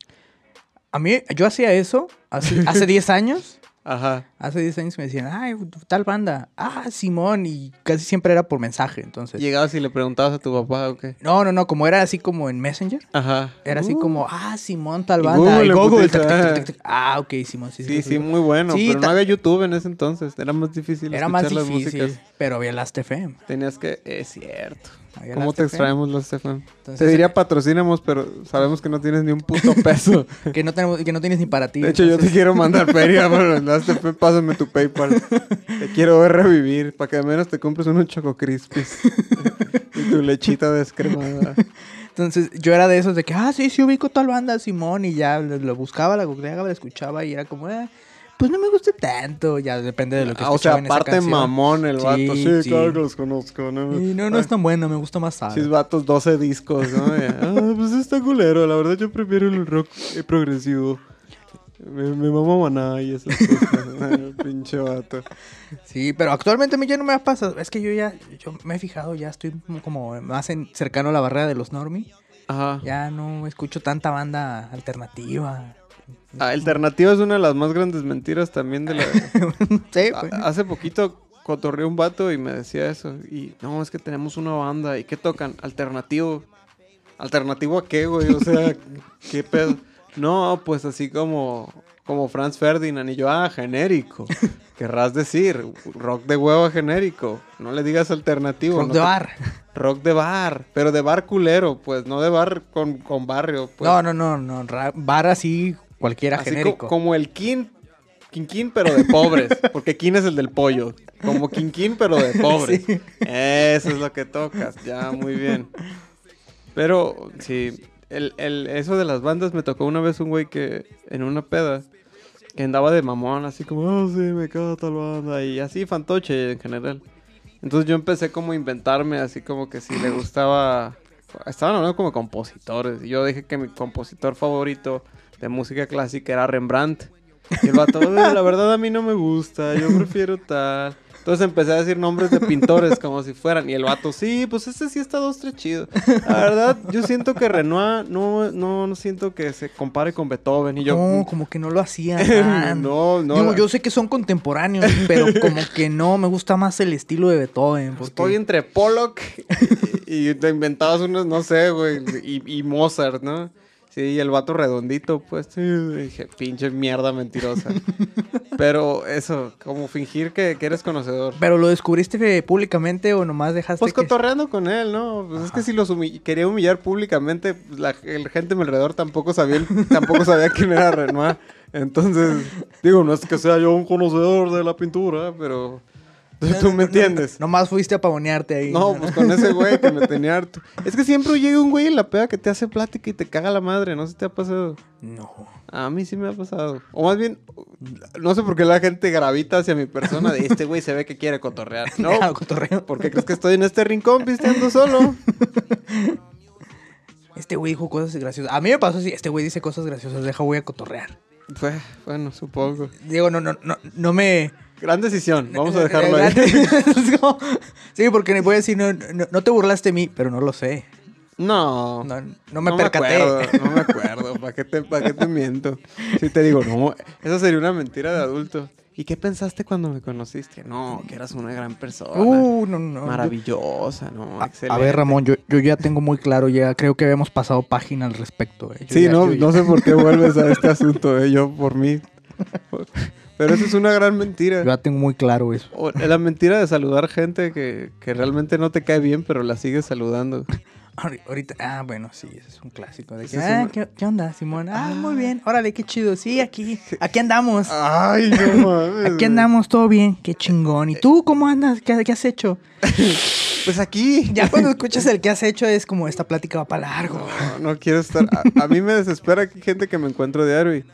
A mí, yo hacía eso hace, hace 10 años. Ajá. Hace 10 años me decían, ay, tal banda. Ah, Simón. Y casi siempre era por mensaje, entonces. Llegabas y le preguntabas a tu papá o qué. No, no, no, como era así como en Messenger. Ajá. Era así Uh, como, ah, Simón, tal banda. Google y Google, putiza, tac, tac, ah. Ah, ok, Simón, sí, Sí, sí. sí, muy bueno. Sí, pero no había YouTube en ese entonces. Era más difícil Era escuchar más las difícil, músicas. pero había Last FM. Tenías que... Es cierto. ¿Cómo te FM. extraemos los? Entonces, Te diría patrocínamos, pero sabemos que no tienes ni un puto peso. Que no, tenemos, que no tienes ni para ti. De hecho, yo te quiero mandar feria Last.fm. Pásame tu PayPal. Te quiero ver revivir para que al menos te compres unos Choco Crispies. y tu lechita descremada. Entonces, yo era de esos de que, ah, sí, sí, ubico tal banda, Simón, y ya lo, lo buscaba, la googleaba, la escuchaba, y era como, eh, pues no me gusta tanto, ya depende de lo que Ah, o sea, aparte mamón el Sí, vato. Sí, sí. claro que los conozco. ¿no? Y no, no es tan buena, me gusta más Chis Sara. vatos, 12 discos, ¿no? Ah, pues está culero. La verdad, yo prefiero el rock eh, progresivo. Me, me mama maná y esas cosas. Ah, Pinche vato. Sí, pero actualmente a mí ya no me ha pasado. Es que yo ya, yo me he fijado, ya estoy como más en- cercano a la barrera de los normie. Ajá. Ya no escucho tanta banda alternativa. Alternativa es una de las más grandes mentiras también de la... sí, pues. Hace poquito cotorreé un vato y me decía eso. Y no, es que tenemos una banda. ¿Y qué tocan? Alternativo. ¿Alternativo a qué, güey? O sea, ¿qué pedo? No, pues así como, como Franz Ferdinand. Y yo, ah, genérico. Querrás decir, rock de huevo genérico. No le digas alternativo. Rock no de te- bar. Rock de bar. Pero de bar culero, pues. No de bar con, con barrio. Pues. no, no, no, no. Bar así, cualquiera Así genérico. co- como el Kin. Quinquín, pero de pobres. Porque Kin es el del pollo. Como Quinquín, pero de pobres. Sí. Eso es lo que tocas. Ya, muy bien. Pero, sí. El, el- eso de las bandas me tocó una vez un güey que en una peda que andaba de mamón, así como, oh, sí, me queda tal banda. Y así, fantoche en general. Entonces yo empecé como a inventarme, así como que si le gustaba. Estaban hablando como compositores. Y yo dije que mi compositor favorito de música clásica era Rembrandt. Y el vato, "Eh, la verdad a mí no me gusta, yo prefiero tal. Entonces empecé a decir nombres de pintores como si fueran. Y el vato, sí, pues ese sí está dos, tres chido. La verdad, yo siento que Renoir no, no, no siento que se compare con Beethoven. Y yo, no, como que no lo hacían. no, no. Digo, la- yo sé que son contemporáneos, pero como que no, me gusta más el estilo de Beethoven. porque- Estoy entre Pollock y, y te inventabas unos, no sé, güey, y, y Mozart, ¿no? Sí, y el vato redondito, pues, sí, dije, pinche mierda mentirosa. Pero eso, como fingir que, que eres conocedor. ¿Pero lo descubriste públicamente o nomás dejaste Pues que... cotorreando con él, ¿no? Pues es que si los quería humillar públicamente, pues, la, el gente a mi alrededor tampoco sabía, el- tampoco sabía quién era Renoir. Entonces, digo, no es que sea yo un conocedor de la pintura, pero tú, tú me entiendes. Nomás fuiste a pavonearte ahí. No, pues con ese güey que me tenía harto. Es que siempre llega un güey en la peda que te hace plática y te caga la madre, no sé si te ha pasado. No. A mí sí me ha pasado. O más bien, no sé por qué la gente gravita hacia mi persona de este güey se ve que quiere cotorrear. No, Ah, cotorreo. porque crees que estoy en este rincón pisteando solo. Este güey dijo cosas graciosas. A mí me pasó así. Este güey dice cosas graciosas. Deja, voy a cotorrear. Bueno, supongo. Digo, no, no, no, no me... Gran decisión, vamos a dejarlo ahí. Sí, porque voy a decir, no, no, no te burlaste de mí, pero no lo sé. No. No, no me percaté. acuerdo, no me acuerdo. ¿Para qué, te, ¿Para qué te miento? Si te digo, no, eso sería una mentira de adulto. ¿Y qué pensaste cuando me conociste? No, que eras una gran persona. Uh, no, no. maravillosa, ¿no? A, Excelente. a ver, Ramón, yo, yo ya tengo muy claro, ya creo que habíamos pasado página al respecto. eh. Sí, ya- no, ya- no sé por qué vuelves a este asunto, eh, yo por mí. Pero eso es una gran mentira. Yo ya tengo muy claro eso. O- La mentira de saludar gente que, que realmente no te cae bien, pero la sigues saludando. Ahori- Ahorita, ah, bueno, sí, ese es un clásico. De que, ah, un- ¿qué, qué onda, Simón? Ah, muy bien. Órale, qué chido. Sí, aquí, aquí andamos. Ay, no mames. Aquí andamos, todo bien. Qué chingón. ¿Y tú cómo andas? ¿Qué, qué has hecho? Pues aquí. Ya cuando escuchas el que has hecho es como esta plática va para largo. No, no quiero estar. A, a mí me desespera que gente que me encuentro diario y.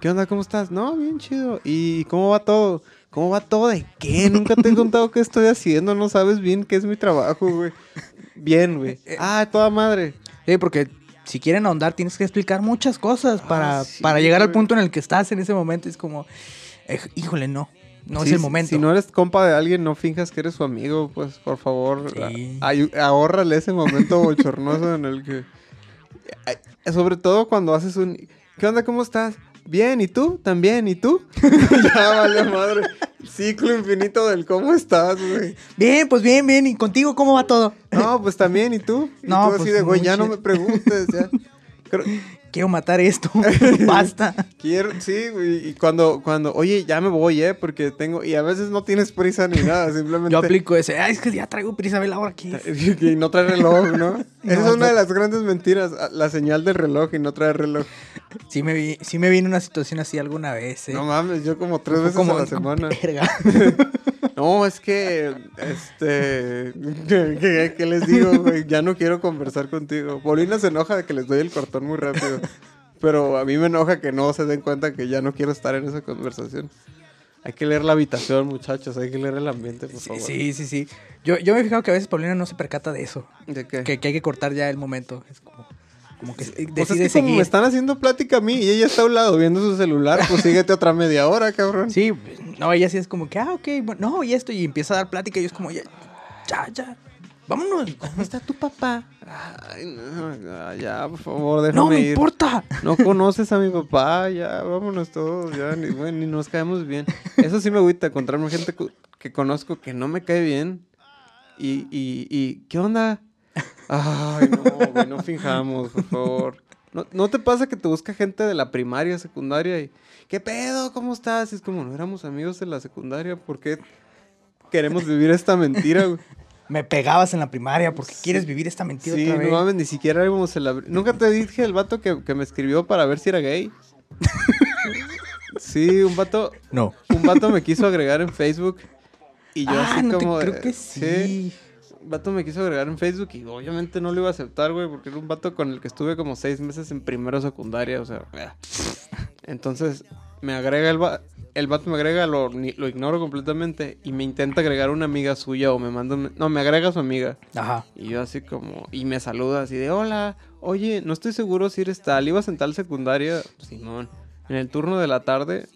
¿Qué onda? ¿Cómo estás? No, bien chido. ¿Y cómo va todo? ¿Cómo va todo? ¿De qué? Nunca te he contado qué estoy haciendo. No sabes bien qué es mi trabajo, güey. Bien, güey. Ah, toda madre. Sí, porque si quieren ahondar tienes que explicar muchas cosas para, Ah, sí, para llegar al punto en el que estás en ese momento. Es como, eh, híjole, no. No Sí, es el momento. Si no eres compa de alguien, no finjas que eres su amigo, pues por favor, Sí. ahórrale ese momento bochornoso en el que. Sobre todo cuando haces un. ¿Qué onda? ¿Cómo estás? Bien, ¿y tú? ¿También? ¿Y tú? ya vale madre. Ciclo infinito del cómo estás, güey. Bien, pues bien, bien. ¿Y contigo cómo va todo? No, pues también, ¿y tú? Y No, tú así pues, de, güey, ya no me preguntes, ya. Creo- Quiero matar esto. Basta. Quiero, sí, y cuando, cuando, oye, ya me voy, eh, porque tengo, y a veces no tienes prisa ni nada, simplemente. Yo aplico ese. Ay, es que ya traigo prisa, ve la hora aquí. Y no trae reloj, ¿no? Esa es una de las grandes mentiras, la señal del reloj y no trae reloj. Sí me vi, sí me vi en una situación así alguna vez, ¿eh? No mames, yo como tres veces como- a la semana. Verga. No, es que, este, ¿qué, les digo, güey? Ya no quiero conversar contigo. Paulina se enoja de que les doy el cortón muy rápido. Pero a mí me enoja que no se den cuenta que ya no quiero estar en esa conversación. Hay que leer la habitación, muchachos. Hay que leer el ambiente, por Sí, favor. sí, sí, sí. Yo, yo me he fijado que a veces Paulina no se percata de eso. ¿De qué? Que, que hay que cortar ya el momento. Es como, como que decide Pues es que como seguir. me están haciendo plática a mí y ella está a un lado viendo su celular, pues síguete otra media hora, cabrón. Sí, no, ella sí es como que, ah, ok, bueno, no, y esto, y empieza a dar plática y yo es como, ya, ya, ya, vámonos. ¿Cómo está tu papá? Ay, no, ya, por favor, déjame No me ir. importa. No conoces a mi papá, ya, vámonos todos, ya, ni, bueno, ni nos caemos bien. Eso sí me agüita, encontrarme gente que conozco que no me cae bien. Y, y, y, ¿qué onda? Ay, no, güey, no finjamos, por favor. ¿No, ¿No te pasa que te busca gente de la primaria, secundaria y, ¿qué pedo? ¿Cómo estás? Y es como, no éramos amigos de la secundaria, ¿por qué queremos vivir esta mentira, güey? Me pegabas en la primaria porque quieres vivir esta mentira Sí, otra no mames, ni siquiera éramos el... abri- Nunca te dije el vato que, que me escribió para ver si era gay. sí, un vato... No. Un vato me quiso agregar en Facebook y yo ah, así no como... te creo que sí. Un vato me quiso agregar en Facebook y obviamente no lo iba a aceptar, güey, porque era un vato con el que estuve como seis meses en primero secundaria, o sea... eh. Entonces me agrega el vato... El vato me agrega, lo, ignoro completamente y me intenta agregar una amiga suya o me manda... un- No, me agrega a su amiga. Ajá. Y yo así como, y me saluda así de, hola, oye, no estoy seguro si eres tal, ibas en tal secundaria, Simón. En el turno de la tarde,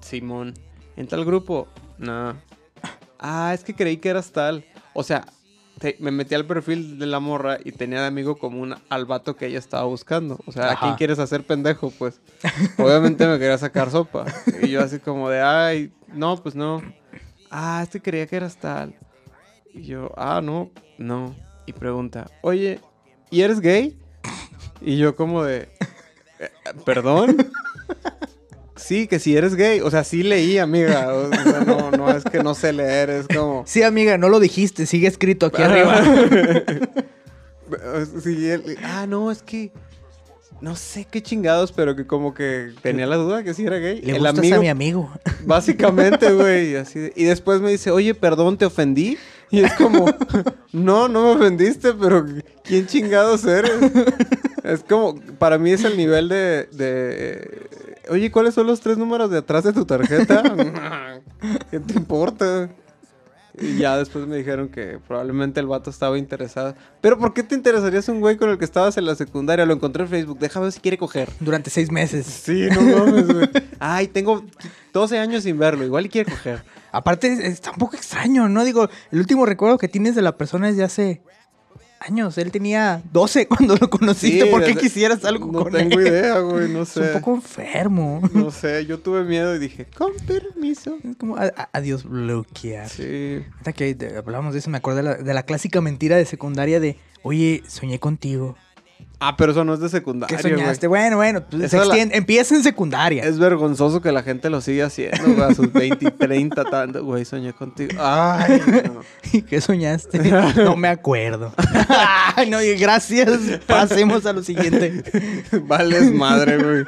Simón. En tal grupo, no. Ah, es que creí que eras tal. O sea, te- me metí al perfil de la morra y tenía de amigo común al vato que ella estaba buscando. O sea, ¿a quién quieres hacer pendejo? Pues, obviamente me quería sacar sopa. Y yo así como de, ay, no, pues no. Ah, este creía que eras tal. Y yo, ah, no, no. Y pregunta, oye, ¿y eres gay? Y yo como de, "Eh, ¿perdón? Sí, que si eres gay. O sea, sí leí, amiga. O sea, no, no es que no sé leer, es como... Sí, amiga, no lo dijiste, sigue escrito aquí arriba. Sí, él- ah, no, es que... No sé qué chingados, pero que como que tenía la duda que sí era gay. Le El gustas amigo, a mi amigo. Básicamente, güey, de- Y después me dice, oye, perdón, ¿te ofendí? Y es como, no, no me ofendiste, pero ¿quién chingados eres? Es como, para mí es el nivel de, de, oye, ¿cuáles son los tres números de atrás de tu tarjeta? ¿Qué te importa? Y ya después me dijeron que probablemente el vato estaba interesado. Pero ¿por qué te interesarías un güey con el que estabas en la secundaria? Lo encontré en Facebook, déjame ver si quiere coger. Durante seis meses. Sí, no mames, güey. Ay, tengo 12 años sin verlo. Igual y quiere coger. Aparte, es- está un poco extraño, ¿no? Digo, el último recuerdo que tienes de la persona es de hace años. Él tenía 12 cuando lo conociste. Sí, ¿Por qué quisieras algo No con tengo él? idea, güey. No Es sé. un poco enfermo. No sé. Yo tuve miedo y dije, con permiso. Es como adiós bloquear. Sí. Ahorita que hablamos de eso, me acuerdo de la, de la clásica mentira de secundaria de, oye, soñé contigo. Ah, pero eso no es de secundaria, ¿Qué soñaste? Bueno, bueno, pues, la- empieza en secundaria. Es vergonzoso que la gente lo siga haciendo, güey. A sus 20 y 30, tanto. Güey, soñé contigo. Ay, no. ¿Y qué soñaste? No me acuerdo. Ay, no, y gracias. Pasemos a lo siguiente. Vales madre, güey.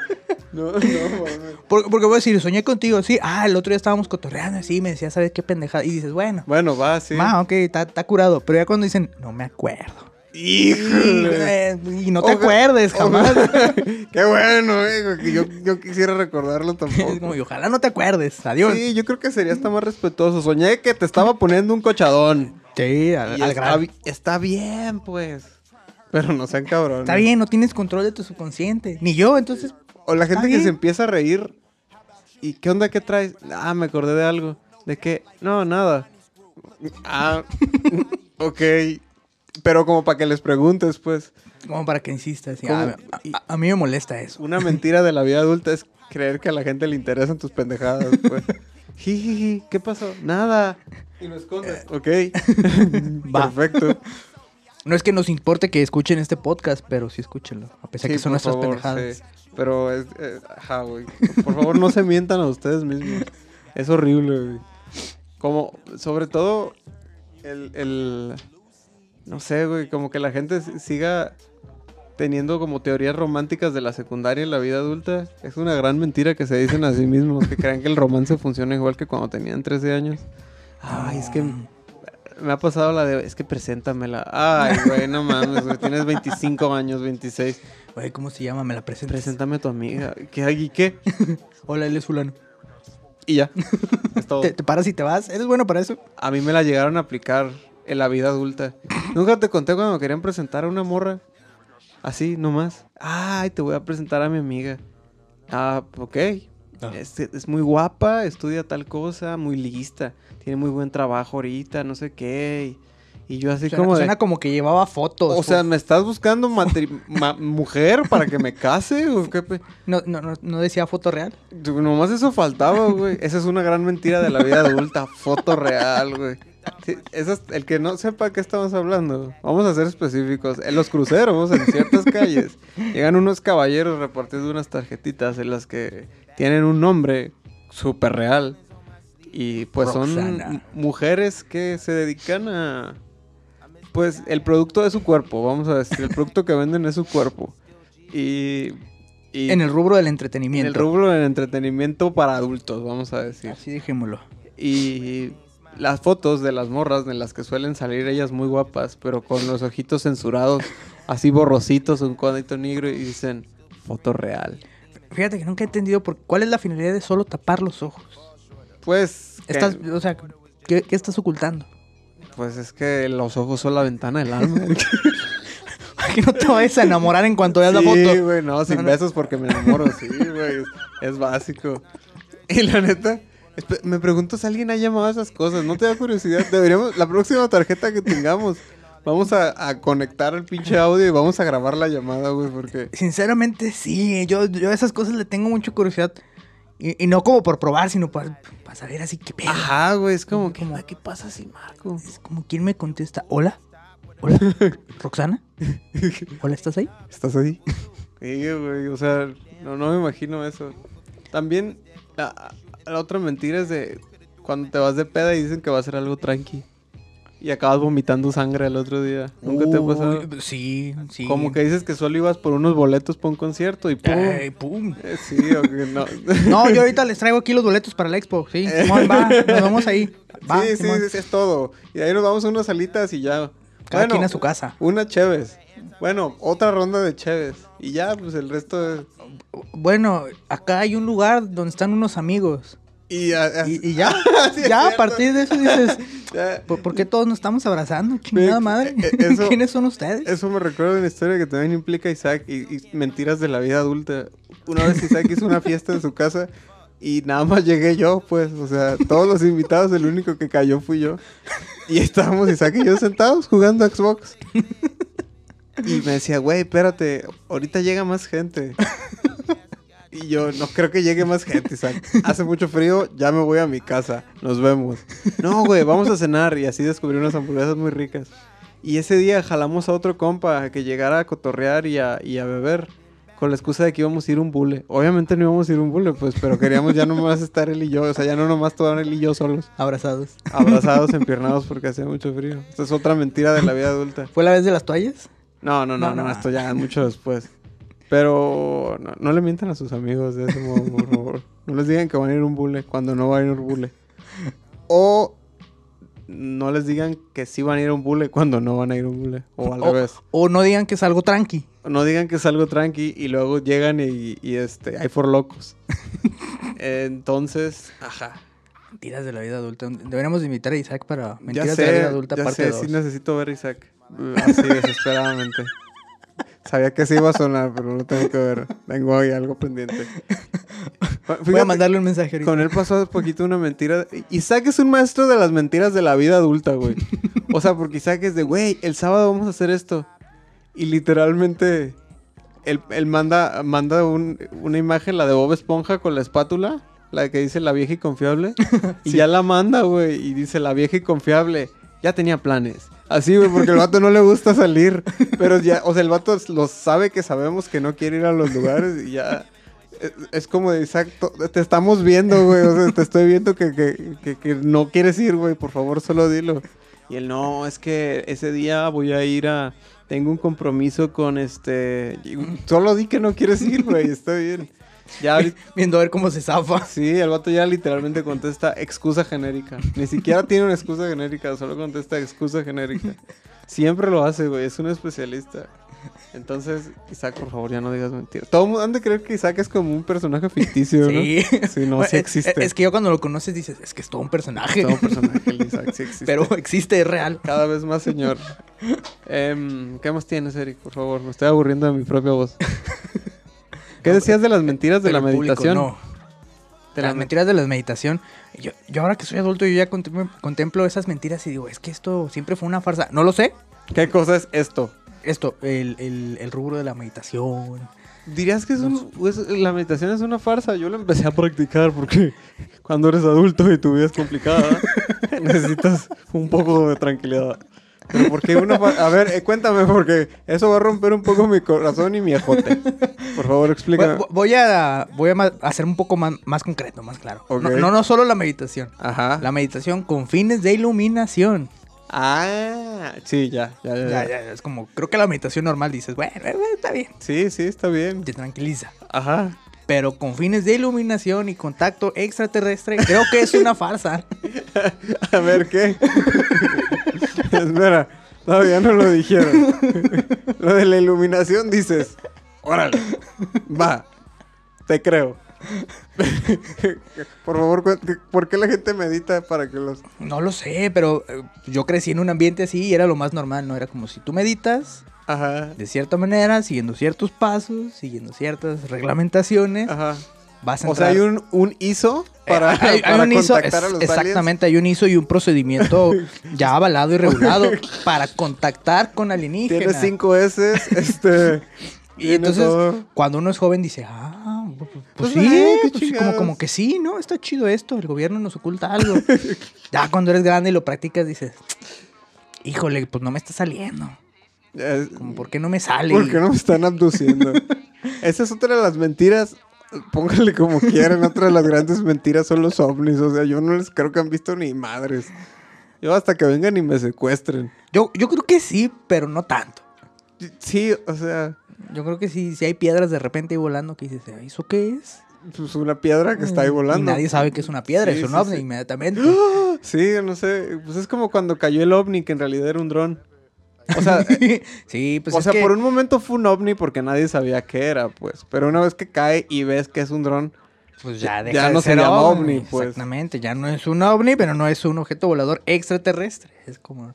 No, no, mames. Por- porque voy a decir, soñé contigo, sí. Ah, el otro día estábamos cotorreando así, me decía, ¿sabes qué pendejada? Y dices, bueno, Bueno, va, sí. ma, ok, está está curado. Pero ya cuando dicen, no me acuerdo. Híjole. Y no te Oja- acuerdes jamás. ojalá- Qué bueno, eh. que Yo, yo quisiera recordarlo Es como, tampoco. y ojalá no te acuerdes. Adiós. Sí, yo creo que sería hasta más respetuoso. Soñé que te estaba poniendo un cochadón. Sí, al, al está, bien, pues. Pero no sean cabrones. Está bien, no tienes control de tu subconsciente. Ni yo, entonces. O la gente que bien. se empieza a reír. ¿Y qué onda? ¿Qué traes? Ah, me acordé de algo. ¿De qué? No, nada. Ah, ok. Pero como para que les preguntes, pues. Como para que insistas. a, a- a mí me molesta eso. Una mentira de la vida adulta es creer que a la gente le interesan tus pendejadas, pues. Jijiji, ¿qué pasó? Nada. Y lo escondes. Ok. Va. Perfecto. No es que nos importe que escuchen este podcast, pero sí escúchenlo. A pesar Sí, que son nuestras favor, pendejadas. sí. Pero es. eh, ajá, güey. Por favor, no se mientan a ustedes mismos. Es horrible, güey. Como, sobre todo, el. el no sé, güey. Como que la gente siga teniendo como teorías románticas de la secundaria en la vida adulta. Es una gran mentira que se dicen a sí mismos. Que crean que el romance funciona igual que cuando tenían 13 años. Ay, es que. Me ha pasado la de, es que preséntamela. Ay, güey, no mames, güey. Tienes 25 años, 26. Güey, ¿cómo se llama? Me la presentas. Preséntame a tu amiga. ¿Qué hay? ¿Y qué? Hola, él es fulano. Y ya. Es todo. ¿Te, te paras y te vas? ¿Eres bueno para eso? A mí me la llegaron a aplicar en la vida adulta. Nunca te conté cuando me querían presentar a una morra. Así, nomás. Ay, te voy a presentar a mi amiga. Ah, ok. Es, es muy guapa, estudia tal cosa, muy lista. Tiene muy buen trabajo ahorita, no sé qué. Y, y yo así Suena, como de... suena como que llevaba fotos. O sea, pues. ¿me estás buscando ma- mujer para que me case? ¿O qué pe- no, no, no, no decía foto real. Nomás eso faltaba, güey. Esa es una gran mentira de la vida adulta. Foto real, güey. Sí, esa es- el que no sepa qué estamos hablando, vamos a ser específicos. En los cruceros, en ciertas calles, llegan unos caballeros repartiendo unas tarjetitas en las que tienen un nombre súper real. Y pues son Roxana. mujeres que se dedican a... Pues el producto de su cuerpo, vamos a decir. El producto que venden es su cuerpo. Y... y En el rubro del en entretenimiento. el rubro del entretenimiento para adultos, vamos a decir. Así dejémoslo. Y las fotos de las morras en las que suelen salir ellas muy guapas, pero con los ojitos censurados, así borrositos, un cuadrito negro y dicen foto real. Fíjate que nunca he entendido por cuál es la finalidad de solo tapar los ojos. Pues, que- Estás, o sea, ¿qué, qué estás ocultando? Pues es que los ojos son la ventana del alma. que no te vayas a enamorar en cuanto veas la Sí, foto. güey, no, sin No, no. besos porque me enamoro, sí, güey, es, es básico. Y la neta, me pregunto si alguien ha llamado a esas cosas, ¿no te da curiosidad? Deberíamos, la próxima tarjeta que tengamos, vamos a, a conectar el pinche audio y vamos a grabar la llamada, güey, porque... Sinceramente, sí. Yo, yo a esas cosas le tengo mucha curiosidad. Y, y no como por probar, sino para, para saber así qué pedo. Ajá, güey, es como, Como- ¿qué, ¿qué pasa si Marco? Es como quien me contesta, hola, hola, Roxana, hola, ¿estás ahí? ¿Estás ahí? Sí, güey, o sea, no, no me imagino eso. También, la, la otra mentira es de cuando te vas de peda y dicen que va a ser algo tranqui. Y acabas vomitando sangre el otro día. ¿Nunca te ha pasado? Sí, sí. Como que dices que solo ibas por unos boletos para un concierto y pum. Ay, pum. Eh, sí, o que no. No, yo ahorita les traigo aquí los boletos para la expo. Sí, Simón, va, nos vemos ahí. Va, sí, sí, Simón. sí, sí, es todo. Y de ahí nos vamos a unas salitas y ya. Cada Bueno, quien a su casa. Una Cheves. Bueno, otra ronda de Cheves. Y ya, pues el resto es... Bueno, acá hay un lugar donde están unos amigos. Y, a- a- Y, y ya, ya a partir de eso dices. ¿Por, por qué todos nos estamos abrazando? Chingada madre. eh, eso- ¿Quiénes son ustedes? Eso me recuerda una historia que también implica Isaac y, y mentiras de la vida adulta. Una vez Isaac hizo una fiesta en su casa y nada más llegué yo, pues, o sea, todos los invitados, el único que cayó fui yo. Y estábamos Isaac y yo sentados jugando a Xbox. Y me decía, güey, espérate, ahorita llega más gente. Y yo, no creo que llegue más gente, Isaac. Hace mucho frío, ya me voy a mi casa. Nos vemos. No, güey, vamos a cenar. Y así descubrí unas hamburguesas muy ricas. Y ese día jalamos a otro compa que llegara a cotorrear y a, y a beber. Con la excusa de que íbamos a ir un bule. Obviamente no íbamos a ir un bule, pues, pero queríamos ya nomás estar él y yo. O sea, ya no nomás todo él y yo solos. Abrazados. Abrazados, empiernados porque hacía mucho frío. Esta es otra mentira de la vida adulta. ¿Fue la vez de las toallas? No, no, no, No, no, no. esto ya mucho después. Pero no, no le mientan a sus amigos de ese modo, por favor. No les digan que van a ir a un bule cuando no van a ir a un bule. O no les digan que sí van a ir a un bule cuando no van a ir a un bule. O al O, revés. o no digan que es algo tranqui. No digan que es algo tranqui y luego llegan y, y, este, hay for locos. Entonces, ajá. Mentiras de la vida adulta. Deberíamos invitar a Isaac para Ya Mentiras de la vida adulta ya parte sé, 2. sí necesito ver Isaac. Así desesperadamente. Sabía que sí iba a sonar, pero lo tengo que ver. Tengo ahí algo pendiente. Voy a mandarle un mensaje ahorita. Con él pasó hace poquito una mentira. Isaac es un maestro de las mentiras de la vida adulta, güey. O sea, porque Isaac es de, güey, el sábado vamos a hacer esto. Y literalmente, él, él manda, manda un- una imagen, la de Bob Esponja con la espátula, la que dice la vieja y confiable. Y ya la manda, güey. Y dice la vieja y confiable. Ya tenía planes. Así, güey, porque el vato no le gusta salir. Pero ya, o sea, el vato lo sabe que sabemos que no quiere ir a los lugares y ya. Es, como de exacto, te estamos viendo, güey. O sea, te estoy viendo que, que, que- que no quieres ir, güey. Por favor, solo dilo. Y él, no, es que ese día voy a ir a. Tengo un compromiso con este. Solo di que no quieres ir, güey. Está bien. Ya Viendo a ver cómo se zafa. Sí, el vato ya literalmente contesta excusa genérica. Ni siquiera tiene una excusa genérica, solo contesta excusa genérica. Siempre lo hace, güey, es un especialista. Entonces, Isaac, por favor, ya no digas mentiras. Todo el mundo han de creer que Isaac es como un personaje ficticio, ¿no? Sí. Sí, no, Bueno, sí es- existe. Es, que yo cuando lo conoces dices, es que es todo un personaje. Todo un personaje, el Isaac, sí existe. Pero existe, es real. Cada vez más, señor. Em, ¿Qué más tienes, Eric? Por favor, me estoy aburriendo de mi propia voz. ¿Qué decías de las mentiras de Pero la el público meditación? no. De las la mentiras de la meditación. Yo, yo ahora que soy adulto, yo ya contemplo, contemplo esas mentiras y digo, es que esto siempre fue una farsa. No lo sé. ¿Qué cosa es esto? Esto, el, el, el rubro de la meditación. ¿Dirías que es un- es- la meditación es una farsa? Yo lo empecé a practicar porque cuando eres adulto y tu vida es complicada, necesitas un poco de tranquilidad. Pero ¿por qué una fa- A ver, eh, cuéntame porque eso va a romper un poco mi corazón y mi ejote. Por favor, explícame. Voy, voy a, voy a hacer un poco más, más concreto, más claro. No, no, no solo la meditación. Ajá. La meditación con fines de iluminación. Ah, sí, ya, ya, ya, Ya, ya. ya, es como, creo que la meditación normal dices, bueno, eh, está bien, Sí, sí, está bien. te tranquiliza. Ajá. Pero con fines de iluminación y contacto extraterrestre, creo que es una farsa. A ver, ¿qué? Espera, todavía no lo dijeron. lo de la iluminación dices, órale, va, te creo. Por favor, ¿por qué la gente medita para que los... No lo sé, pero eh, yo crecí en un ambiente así y era lo más normal, ¿no? Era como si tú meditas Ajá, de cierta manera, siguiendo ciertos pasos, siguiendo ciertas reglamentaciones, ajá. Vas a O sea, entrar- hay un, un ISO Eh, para, hay- hay para un ISO, a los exactamente, hay un ISO y un procedimiento ya avalado y regulado para contactar con alienígenas. Tiene cinco S, este... Y entonces, todo. cuando uno es joven, dice, ah, pues, pues Pues, sí, eh, pues sí, como, como que sí, ¿no? Está chido esto, el gobierno nos oculta algo. ya cuando eres grande y lo practicas, dices, híjole, pues no me está saliendo. Como, ¿por qué no me sale? ¿Por qué no me están abduciendo? Esa es otra de las mentiras. Pónganle como quieran. Otra de las grandes mentiras son los ovnis. O sea, yo no les creo que han visto ni madres. Yo hasta que vengan y me secuestren. Yo, yo creo que sí, pero no tanto. Sí, o sea, Yo creo que sí, si hay piedras de repente ahí volando que dices, "Ay, ¿eso qué es? pues una piedra que está ahí Y volando. nadie sabe que es una piedra, Sí, es un sí, ovni sí. inmediatamente. Sí, no sé. Pues es como cuando cayó el ovni, que en realidad era un dron. O sea, eh, sí, pues o es sea que- por un momento fue un ovni porque nadie sabía qué era, pues. Pero una vez que cae y ves que es un dron, Pues ya, Ya deja de no se ser llama ovni, pues. Exactamente, ya no es un ovni, pero no es un objeto volador extraterrestre. Es como.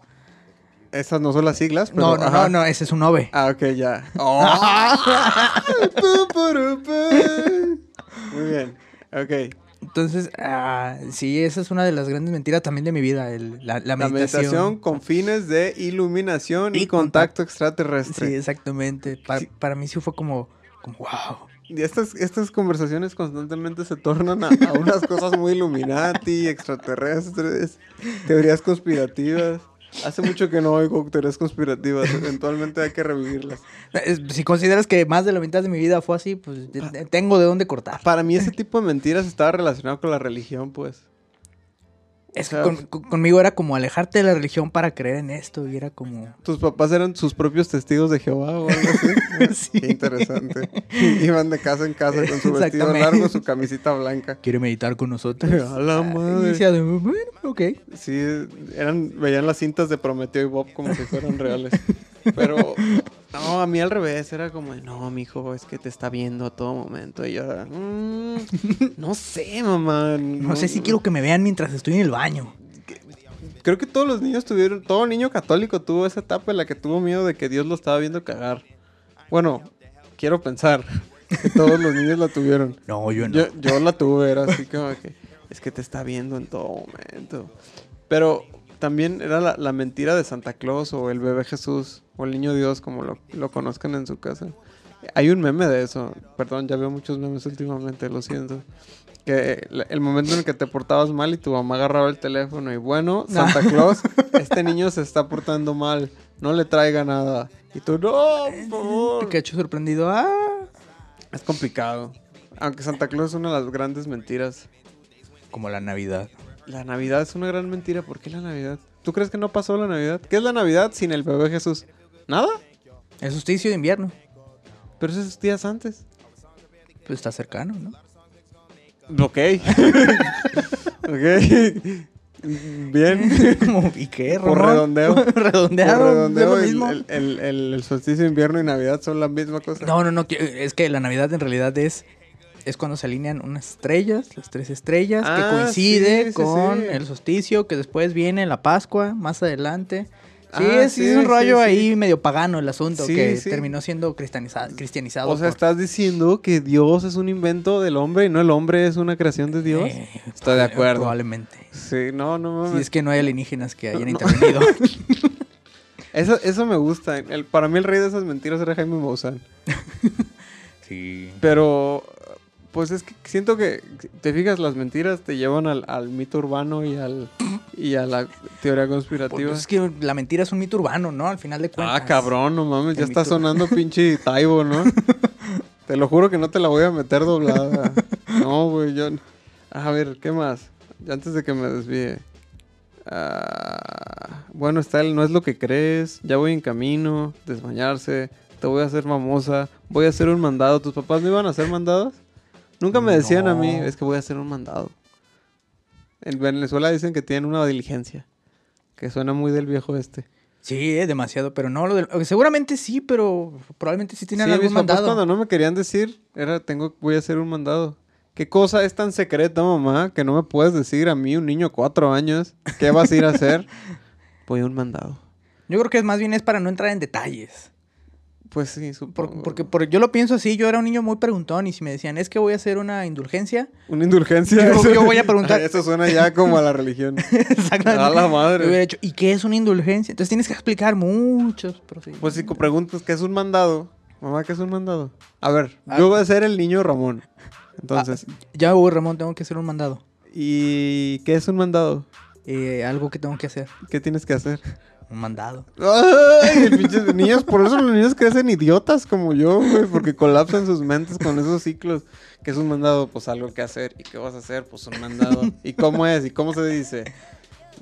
esas no son las siglas, pero. no, no, ajá. no, no, ese es un OVE. Ah, ok, ya. Pu. Muy bien. Ok. Entonces, ah, sí, esa es una de las grandes mentiras también de mi vida, el- la, la La meditación. meditación. con fines de iluminación y, Y contacto Sí, extraterrestre. exactamente. Pa- Sí. Para mí sí fue como, como wow. Y estas, estas conversaciones constantemente se tornan a, a unas cosas muy Illuminati, extraterrestres, teorías conspirativas. Hace mucho que no oigo teorías conspirativas. Eventualmente hay que revivirlas. Si consideras que más de la mitad de mi vida fue así, pues tengo de dónde cortar. Para mí ese tipo de mentiras estaba relacionado con la religión, pues. Es que con- con- conmigo era como alejarte de la religión para creer en esto. Y era como. Tus papás eran sus propios testigos de Jehová o algo así. Sí. Qué interesante. Iban de casa en casa con su vestido largo, su camisita blanca. ¿Quiere meditar con nosotros? A la madre. Y decía, bueno, ok. Sí, eran, veían las cintas de Prometeo y Bob como si fueran reales. Pero, no, a mí al revés, era como, no, mi hijo, es que te está viendo a todo momento. Y yo, "Mm, no sé, mamá. No sé si quiero que me vean mientras estoy en el baño. Creo que todos los niños tuvieron, todo niño católico tuvo esa etapa en la que tuvo miedo de que Dios lo estaba viendo cagar. Bueno, quiero pensar que todos los niños la tuvieron. No, yo no. Yo, yo la tuve, era así como que es que te está viendo en todo momento. Pero también era la, la mentira de Santa Claus o el bebé Jesús o el niño Dios, como lo, lo conozcan en su casa. Hay un meme de eso. Perdón, ya veo muchos memes últimamente, lo siento. Que el momento en el que te portabas mal y tu mamá agarraba el teléfono y bueno, Santa Claus, este niño se está portando mal, no le traiga nada. Y tú, no, por favor. Pikachu sorprendido. Ah. Es complicado. Aunque Santa Claus es una de las grandes mentiras. Como la Navidad. La Navidad es una gran mentira. ¿Por qué la Navidad? ¿Tú crees que no pasó la Navidad? ¿Qué es la Navidad sin el bebé Jesús? ¿Nada? El solsticio de invierno. Pero esos días antes. Pues está cercano, ¿no? Ok. ok. Bien. Como, ¿y qué? Por redondeo. Redondeado. Por ¿no redondeo, lo el, mismo? el- el- el- el solsticio de invierno y Navidad son la misma cosa. No, no, no. Es que la Navidad en realidad es. Es cuando se alinean unas estrellas, las tres estrellas, Ah, que coincide sí, sí, con sí. el solsticio, que después viene la Pascua, más adelante. Sí, Ah, es, sí, es un rollo ahí medio pagano el asunto, que terminó siendo cristianiza- cristianizado. O sea, por- estás diciendo que Dios es un invento del hombre y no el hombre es una creación de Dios. Eh, Estoy de acuerdo. Probablemente. Sí, no, no mames. Si es que no hay alienígenas que hayan No. intervenido. Eso, eso me gusta. El- para mí el rey de esas mentiras era Jaime Maussan. sí. Pero, pues es que siento que, te fijas, las mentiras te llevan al, al mito urbano y al y a la teoría conspirativa. Pues es que la mentira es un mito urbano, ¿no? Al final de cuentas. ah, cabrón, no mames, ya está sonando pinche Taibo, ¿no? te lo juro que no te la voy a meter doblada. No, güey, yo... A ver, ¿qué más? Ya Antes de que me desvíe. Ah, bueno, está el no es lo que crees, ya voy en camino, desmañarse, te voy a hacer famosa, voy a hacer un mandado. ¿Tus papás no iban a hacer mandados? Nunca me decían a mí, es que voy a hacer un mandado. En Venezuela dicen que tienen una diligencia, que suena muy del viejo este. Sí, eh, demasiado, pero no lo del- Seguramente sí, pero probablemente sí tienen Sí, algún mis papás mandado. cuando no me querían decir, era tengo, voy a hacer un mandado. ¿Qué cosa es tan secreta, mamá, que no me puedes decir a mí, un niño de cuatro años, qué vas a ir a hacer? voy a un mandado. Yo creo que es más bien es para no entrar en detalles. Pues sí, Por- supongo. porque por- yo lo pienso así, yo era un niño muy preguntón y si me decían, es que voy a hacer una indulgencia, Una indulgencia. Yo- voy a preguntar- Eso suena ya como a la religión. exactamente. A la madre. Yo hubiera dicho, ¿y qué es una indulgencia? Entonces tienes que explicar muchos procedimientos. Pues si preguntas qué es un mandado, mamá, ¿qué es un mandado? A ver, Ah. yo voy a ser el niño Ramón. Entonces, Ya, Hugo Ramón, tengo que hacer un mandado. ¿y qué es un mandado? Eh, algo que tengo que hacer. ¿Qué tienes que hacer? Un mandado. Ay, el pinche niños, por eso los niños crecen idiotas como yo, güey, porque colapsan sus mentes con esos ciclos. ¿Qué es un mandado? Pues algo que hacer. ¿Y qué vas a hacer? Pues un mandado. ¿Y cómo es? ¿Y cómo se dice?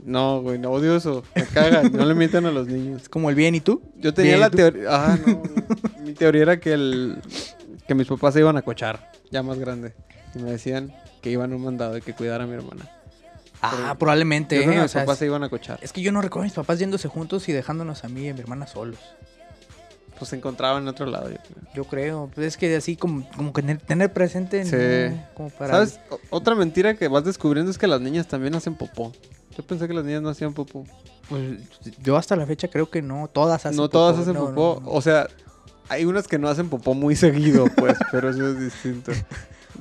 No, güey, no odio eso. Me cagan. No le mientan a los niños. Es como el bien y tú. Yo tenía Bien, la teoría. Ah, no. Mi teoría era que el que mis papás se iban a cochar, ya más grande. Y me decían que iban a un mandado y que cuidara a mi hermana. Ah, probablemente. Yo creo que ¿eh? O mis sea, papás es, se iban a cochar. es que yo no recuerdo a mis papás yéndose juntos y dejándonos a mí y a mi hermana solos. Pues se encontraban en otro lado, yo creo. Yo creo. Pues es que así como, como que tener, presente. Sí. ¿no? Como para... ¿Sabes? O- otra mentira que vas descubriendo es que las niñas también hacen popó. Yo pensé que las niñas no hacían popó. Pues yo hasta la fecha creo que no. Todas hacen no popó. todas hacen No, popó. no, no. O sea, hay unas que no hacen popó muy seguido, pues, pero eso es distinto.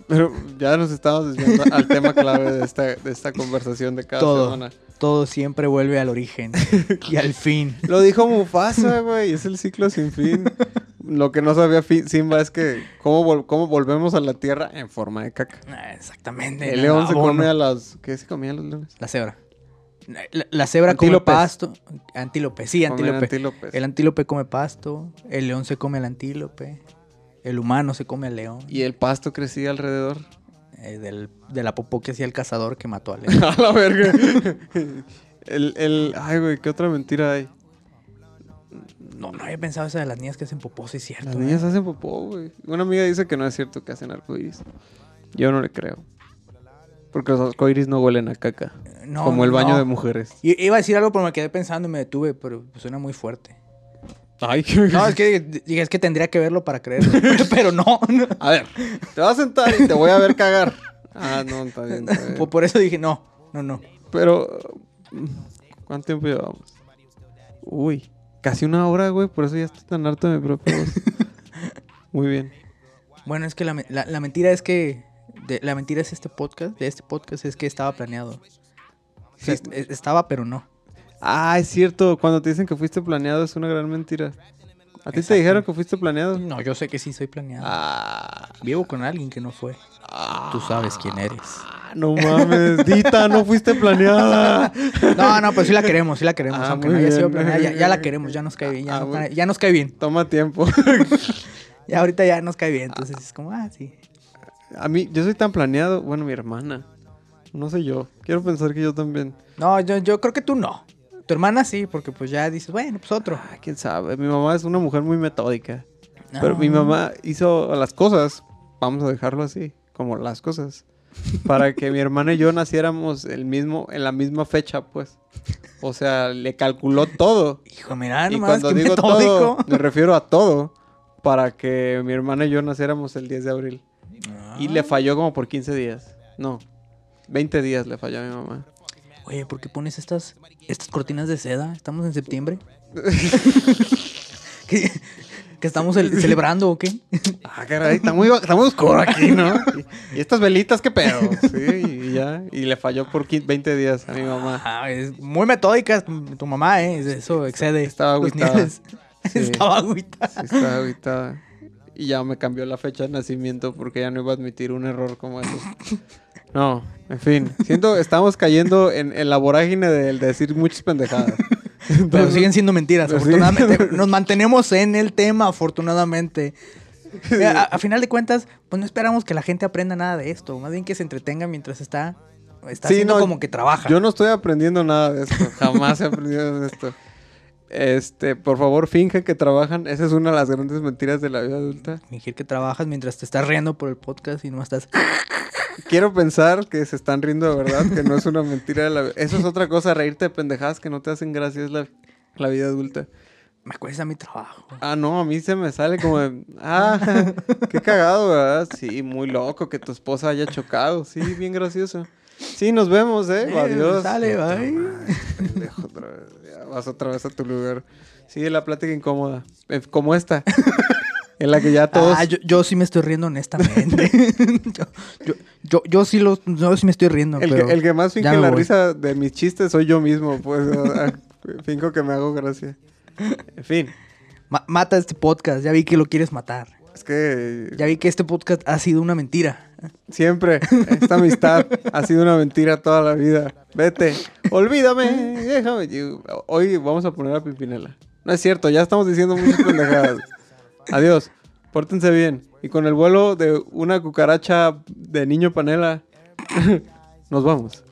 Pero ya nos estamos desviando al tema clave de esta, de esta conversación de cada Todo. semana. Todo siempre vuelve al origen. y al fin. Lo dijo Mufasa, güey, es el ciclo sin fin. Lo que no sabía Simba es que cómo, vol- cómo volvemos a la tierra en forma de caca. Ah, Exactamente. El león se come a las... ¿Qué se comían los leones? La cebra. La, la cebra come pasto. Antílope, sí, antílope. El antílope come pasto. El león se come al antílope. El humano se come al león. Y el pasto crecía alrededor. eh, del- de la popó que hacía el cazador que mató a Leo. A la verga. el, el, ay, güey, ¿qué otra mentira hay? No, no había pensado esa de las niñas que hacen popó, sí es cierto. Las ¿eh? niñas hacen popó, güey. Una amiga dice que no es cierto que hacen arcoiris. Yo no le creo. Porque los arcoiris no huelen a caca. No, como el baño no. de mujeres. I- Iba a decir algo, pero me quedé pensando y me detuve, pero pues, suena muy fuerte. Ay, qué... No, es que dije, es que tendría que verlo para creerlo. pero no. no. A ver, te vas a sentar y te voy a ver cagar. Ah, no, está bien, está bien. Por, por eso dije, no, no, no. Pero, ¿cuánto tiempo llevamos? Uy, casi una hora, güey. Por eso ya estoy tan harto de mi propia voz. Muy bien. Bueno, es que la, la- la mentira es que. de- la mentira es este podcast. De este podcast es que estaba planeado. O sea, Sí. es- estaba, pero no. Ah, es cierto. Cuando te dicen que fuiste planeado es una gran mentira. ¿A ti te dijeron que fuiste planeado? No, yo sé que sí soy planeado. Ah, Vivo con alguien que no fue. Tú sabes quién eres. ah, no mames. Dita, no fuiste planeada. No, no, pero sí la queremos, sí la queremos. Ah, aunque no haya sido bien. planeada, ya, ya la queremos, ya nos cae bien. Ya, ya nos cae bien. Toma tiempo. Ya ahorita ya nos cae bien. Entonces es como, ah, sí. A mí, yo soy tan planeado. Bueno, mi hermana. No sé yo. Quiero pensar que yo también. No, yo, yo creo que tú no. Tu hermana sí, porque pues ya dices, bueno, pues otro. Ah, quién sabe. Mi mamá es una mujer muy metódica. Pero Ah. mi mamá hizo las cosas, vamos a dejarlo así, como las cosas, para que mi hermana y yo naciéramos el mismo, en la misma fecha, pues. O sea, le calculó todo. Hijo, mira, y nomás, cuando digo metódico. todo, me refiero a todo, para que mi hermana y yo naciéramos el 10 de abril. Y Ah. le falló como por 15 días. No, 20 días le falló a mi mamá. Oye, ¿por qué pones estas, estas cortinas de seda? ¿Estamos en septiembre? ¿Qué, que estamos el- celebrando o qué? Ah, caray, está muy, está muy oscuro aquí, ¿no? Y, y estas velitas, ¿qué pedo? Sí, y ya. Y le falló por 15 20 días a mi mamá. Ah, es muy metódica tu mamá, ¿eh? Eso excede. Estaba agüitada. Sí. Estaba agüitada. Sí, estaba agitada. Y ya me cambió la fecha de nacimiento porque ya no iba a admitir un error como esos. No, en fin. Siento, estamos cayendo en, en la vorágine de, de decir muchas pendejadas. Pero siguen siendo mentiras, siguen afortunadamente. Nos mantenemos en el tema, afortunadamente. A, a final de cuentas, pues no esperamos que la gente aprenda nada de esto. Más bien que se entretenga mientras está, está Sí, haciendo no, como que trabaja. Yo no estoy aprendiendo nada de esto. Jamás he aprendido de esto. Este, por favor, finge que trabajan. Esa es una de las grandes mentiras de la vida adulta. Fingir que trabajas mientras te estás riendo por el podcast y no estás... Quiero pensar que se están riendo de verdad, que no es una mentira de la Eso es otra cosa, reírte de pendejadas que no te hacen gracia, es la, la vida adulta. Me cuesta mi trabajo. Ah, no, a mí se me sale como de, ah, qué cagado, ¿verdad? Sí, muy loco que tu esposa haya chocado. Sí, bien gracioso. Sí, nos vemos, ¿eh? Eh, Adiós. sale, bye. pendejo, otra vez. Ya vas otra vez a tu lugar. Sigue la plática incómoda. eh, Como esta. En la que ya todos... Ah, yo, yo sí me estoy riendo honestamente. yo, yo, yo, yo sí yo sí me estoy riendo. el, pero que, el que más finge la voy. risa de mis chistes soy yo mismo, pues. finco que me hago gracia. En fin, Ma- mata este podcast. Ya vi que lo quieres matar. es que Ya vi que este podcast ha sido una mentira. Siempre, esta amistad ha sido una mentira toda la vida. Vete, olvídame, déjame. Hoy vamos a poner a Pimpinela. No es cierto, ya estamos diciendo muchas pendejadas. Adiós. Pórtense bien. Y con el vuelo de una cucaracha de niño panela, nos vamos.